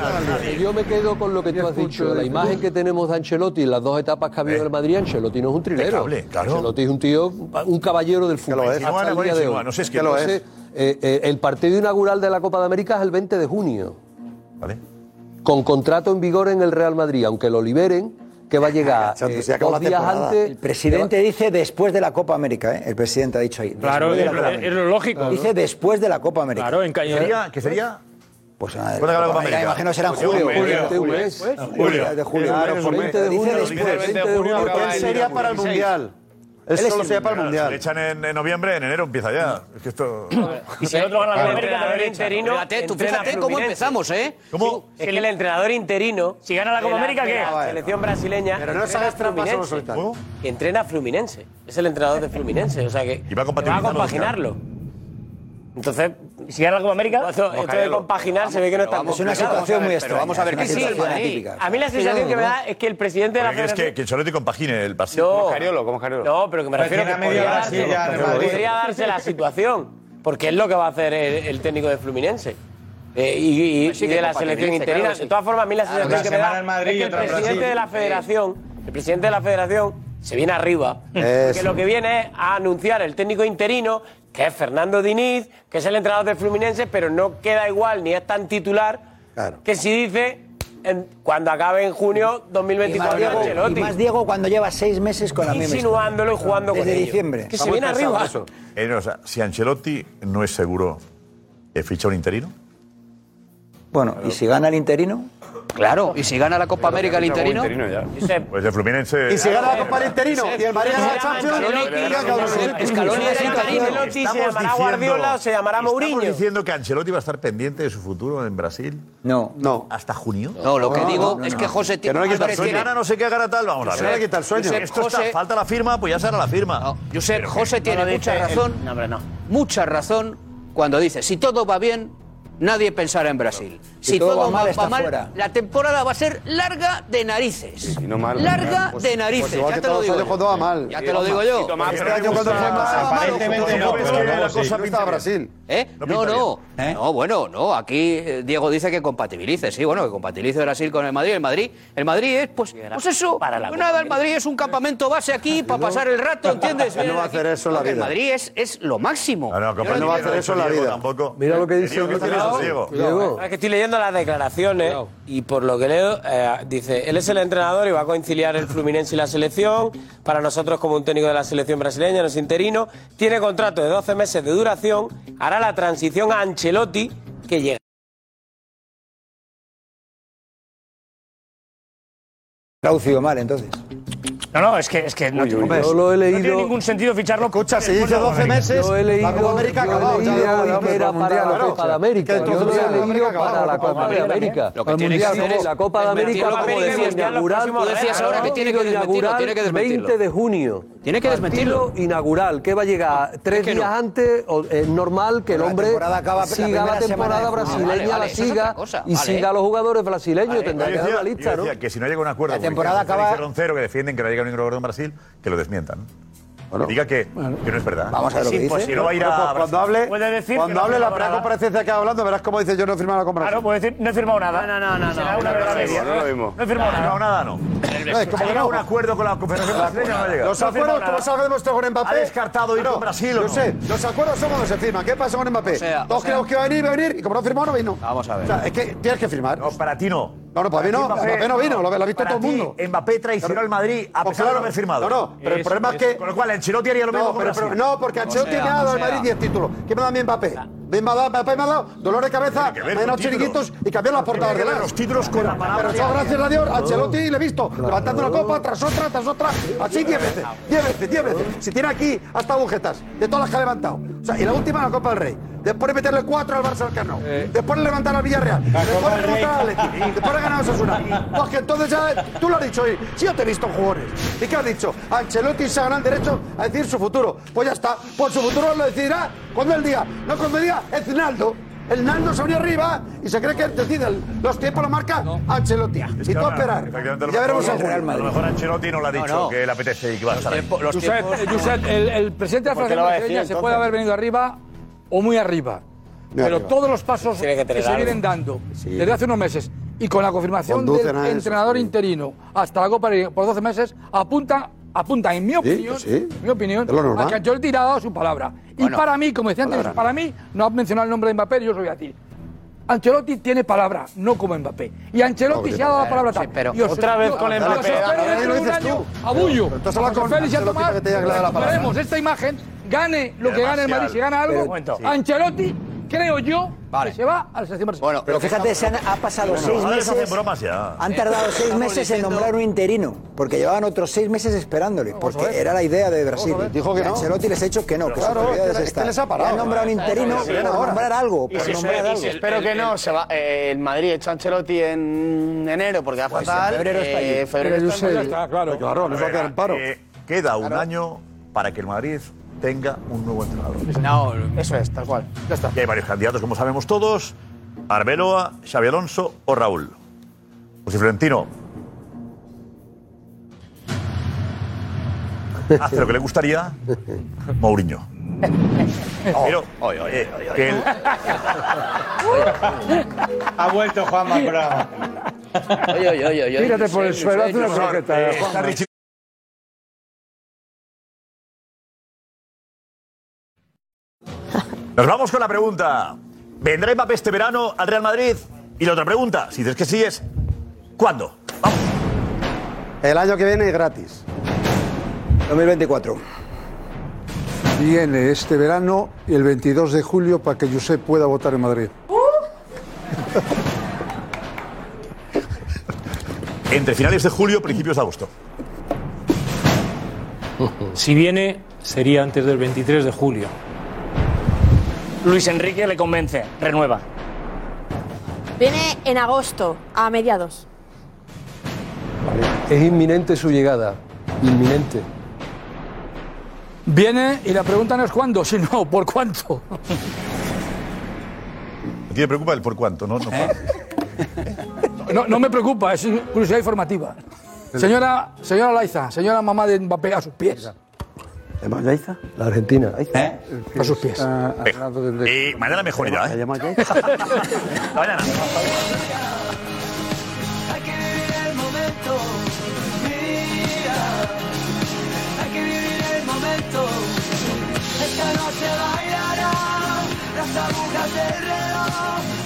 Yo me quedo con lo que tú has dicho. La imagen que tenemos de Ancelotti en las dos etapas que ha habido eh. en el Madrid, Ancelotti no es un trilero. Ancelotti es un tío, un caballero del fútbol. No sé, es que lo es. El partido inaugural de la Copa de América es el 20 de junio. Vale. Con contrato en vigor en el Real Madrid, aunque lo liberen, que va a llegar eh, antes. El presidente dice después de la Copa América, ¿eh? El presidente ha dicho ahí. Claro, es, lo lógico. Dice después de la Copa América. Claro, en cañón. ¿Qué sería? Pues nada, imagino será en julio. Julio, julio. Julio. Julio. Para el Mundial. Él solo se para el Mundial. Le echan en, noviembre, en enero empieza ya. Mm. Es que esto... Y si el otro gana la América, interino... Fíjate, cómo empezamos, ¿eh? Es que el entrenador interino... Si gana la Copa América, ¿qué? Selección ah, brasileña... Pero no sabes trampas Que entrena Fluminense. Es el entrenador de Fluminense, o sea que... Y va a compaginarlo. Entonces, si gana la Copa América. Esto, de compaginar se ve que no está Es una situación muy extraña. Vamos a ver qué situación. A mí la sensación que me da es que el presidente de la Federación. ¿Crees que, que Solete compagine el partido? No, Cariolo. No, pero que me refiero a que podría darse la situación. Porque es lo que va a hacer el técnico de Fluminense. Eh, y, de la selección interina. De todas formas, a mí la sensación que me da Madrid, es que el presidente de la federación, el presidente de la federación se viene arriba. Eso. Porque lo que viene es a anunciar el técnico interino que es Fernando Diniz, que es el entrenador del Fluminense, pero no queda igual ni es tan titular claro. que si dice cuando acabe en junio Y 2024 más, Ancelotti. y más Diego cuando lleva seis meses con la misma. Insinuándolo y jugando con Desde diciembre. Que se viene arriba. Eh, si Ancelotti no es seguro, ¿eh, ¿ficha un interino? Bueno, ¿y si gana el interino? Claro, y si gana la Copa América el interino. Pues el Fluminense. Y si gana la Copa el interino. Y el Mariano la Champions. Escaloni es interino. Se llamará Guardiola o se llamará Mourinho. ¿Estamos diciendo que Ancelotti va a estar pendiente de su futuro en Brasil? No. No. ¿Hasta junio? No, lo que digo es que José tiene. Que no hay que gana no sé qué, gana tal. Vamos a ver. No hay sueño. Esto falta la firma, pues ya será la firma. Josep, José tiene mucha razón. No, hombre, no. Mucha razón cuando dice: si todo va bien, nadie pensará en Brasil si, todo, va mal, va mal. La temporada va a ser larga de narices. Sí, sí, no mal, larga de narices. Pues ya te lo digo. Yo. Todo va mal. Ya te lo digo yo. Este año cuando fue aparentemente no, Brasil. No, no. No, bueno, no. Aquí Diego dice que compatibilice, sí, bueno, que compatibilice Brasil con el Madrid. El Madrid, el Madrid es pues, pues eso. Para la nada, el Madrid es un campamento base aquí para pasar el rato, ¿entiendes? No va a hacer eso la vida. El Madrid es lo máximo. No, va a hacer eso la vida. Mira lo que dice Diego. Es que estoy leyendo las declaraciones y por lo que leo, eh, dice, él es el entrenador y va a conciliar el Fluminense y la selección. Para nosotros, como un técnico de la selección brasileña, no es interino. Tiene contrato de 12 meses de duración. Hará la transición a Ancelotti, que llega. Traucio mal, entonces. No, no, es que, es que no uy, uy, yo lo he leído. No tiene ningún sentido ficharlo. Escucha, se dice 12 meses. Yo he leído. La Copa América acabado. Yo he leído que era para la Copa de América. Yo he leído para la Copa de América. Lo que tiene que hacer es. La Copa de América, como decía, inaugural. Tú decías ahora que tiene que desmentirlo. 20 de junio. Tiene que desmentirlo. inaugural, que va a llegar tres días antes, es eh, normal que el hombre la acaba, siga la, temporada brasileña, la siga y siga a los jugadores brasileños. Tendrá que dar una lista, ¿no? Que si no llega un acuerdo, la temporada acaba. que defienden que no llega un acuerdo en Brasil, que lo desmientan. Bueno, diga que, bueno. que no es verdad. Vamos a ver lo que dice. Imposible, no va a ir a Brasil. cuando hable, puede decir cuando hable la primera comparecencia que ha hablando, verás cómo dice yo no he firmado la comparecencia. Claro, puede decir no he firmado nada. No, no, no, no. Será una verdad media. No, lo mismo. No he firmado nada. Nada no. no es como que no. un acuerdo con la Confederación Brasileña no llega. Los acuerdos, como sabemos, esto con Mbappé. Ha descartado ir con Brasil Yo sé, los acuerdos son cuando se firman. ¿Qué pasa con Mbappé? Todos creemos que va a venir, va a venir, y como no firmó, no vino. Vamos a ver. O sea, es que tienes que firmar. No, para ti no. No, no, para, para mí no. Mbappé, Mbappé no vino, lo, lo ha visto todo el mundo. Mbappé traicionó al Madrid a pesar pues de no haber firmado. No, no, pero el problema es que... Con lo cual Ancelotti haría lo mismo. No, pero, pero, no porque Ancelotti o sea, me ha dado al Madrid 10 títulos. ¿Qué me da a mí Mbappé? Bimba, dolor de cabeza, menos chiriquitos y cambiar las portadas de los títulos con la palabra. Pero gracias a Dios, Ancelotti le he visto levantando una copa tras otra, tras otra, así 10 veces, 10 veces, 10 veces. Si tiene aquí hasta agujetas, de todas las que ha levantado. O sea, y la última la Copa del Rey. Después de meterle 4 al Barça al Cano. Después de levantar al Villarreal. después de derrotar al Atleti. Después de ganar a Sasuna. Pues que entonces ya, tú lo has dicho hoy. Si yo te he visto jugadores. ¿Y qué has dicho? Ancelotti se ha ganado derecho a decir su futuro. Pues ya está. Por su futuro lo decidirá cuando él diga, no, cuando diga, es Naldo. El Naldo se unió arriba y se cree que decide los tiempos la marca Ancelotti. y tú a esperar. Ya veremos el Real A lo mejor Ancelotti no lo ha dicho que le apetece y que va a estar eh, el, presidente de la ¿Por qué decir, se puede haber venido arriba o muy arriba. pero todos los pasos que se vienen dando desde hace unos meses. Y con la confirmación Conducen del entrenador interino hasta la Copa por 12 meses apunta apuntan en mi opinión, sí. mi opinión, a que Ancelotti le ha dado su palabra. y para mí, como decía antes, palabra. para mí, no ha mencionado el nombre de Mbappé, yo os lo voy a decir. Ancelotti tiene palabra, no como Mbappé. Y Ancelotti se ha dado la palabra Sí, pero Y os- otra vez yo- con os Mbappé, espero dentro lo de un año, tú. A Bullo, Pero entonces a habla José con Félix y a Ancelotti Tomás, recuperemos esta imagen, gane lo que gane el Madrid, si gana algo. Ancelotti, creo yo, que se va a la selección brasileña. Pero fíjate, se han, ha pasado Bueno, seis ahora les hacen meses. bromas ya. Han tardado seis Estamos meses en nombrar un interino, porque llevaban otros seis meses esperándole, porque era la idea de Brasil. Dijo que no. Ancelotti les ha dicho que no, que Claro, su prioridad es esta. les ha parado. Y han nombrado un interino por ahora. nombrar algo, por si nombrar algo. si espero que no, se va, eh, el Madrid echa a Ancelotti en enero porque va Pues fatal. en febrero está eh, febrero está sé- Madrid. está, claro. Claro, les va a quedar en paro. Eh, queda un año para que el Madrid tenga un nuevo entrenador. No, eso es, tal cual. Ya está. Y hay varios candidatos, como sabemos todos. Arbeloa, Xavi Alonso o Raúl. Pues si Florentino hace lo que le gustaría, Mourinho. Pero eh, que el- Ha vuelto Juanma al programa. Oye, oye, oye, oye. Tírate por el suelo, haz una croqueta. eh, está Richie- Nos vamos con la pregunta. ¿Vendrá Mbappé este verano al Real Madrid? Y la otra pregunta, si dices que sí, es ¿cuándo? El año que viene gratis. 2024. Viene este verano y el 22 de julio para que Josep pueda votar en Madrid. Entre finales de julio y principios de agosto. Si viene, sería antes del 23 de julio. Luis Enrique le convence, renueva. Viene en agosto, a mediados. Es inminente su llegada. Inminente. Viene y la pregunta no es cuándo, sino por cuánto. ¿A ti te preocupa el por cuánto? No, no, No, no me preocupa, es curiosidad informativa. Señora, señora Laiza, señora mamá de Mbappé, a sus pies. ¿Llamamos Yaiza? La Argentina. ¿Eh? A sus pies. Y eh, mañana mejor idea, ¿eh? ¿Llamamos Yaiza? mañana. Esta noche bailará las agujas del reloj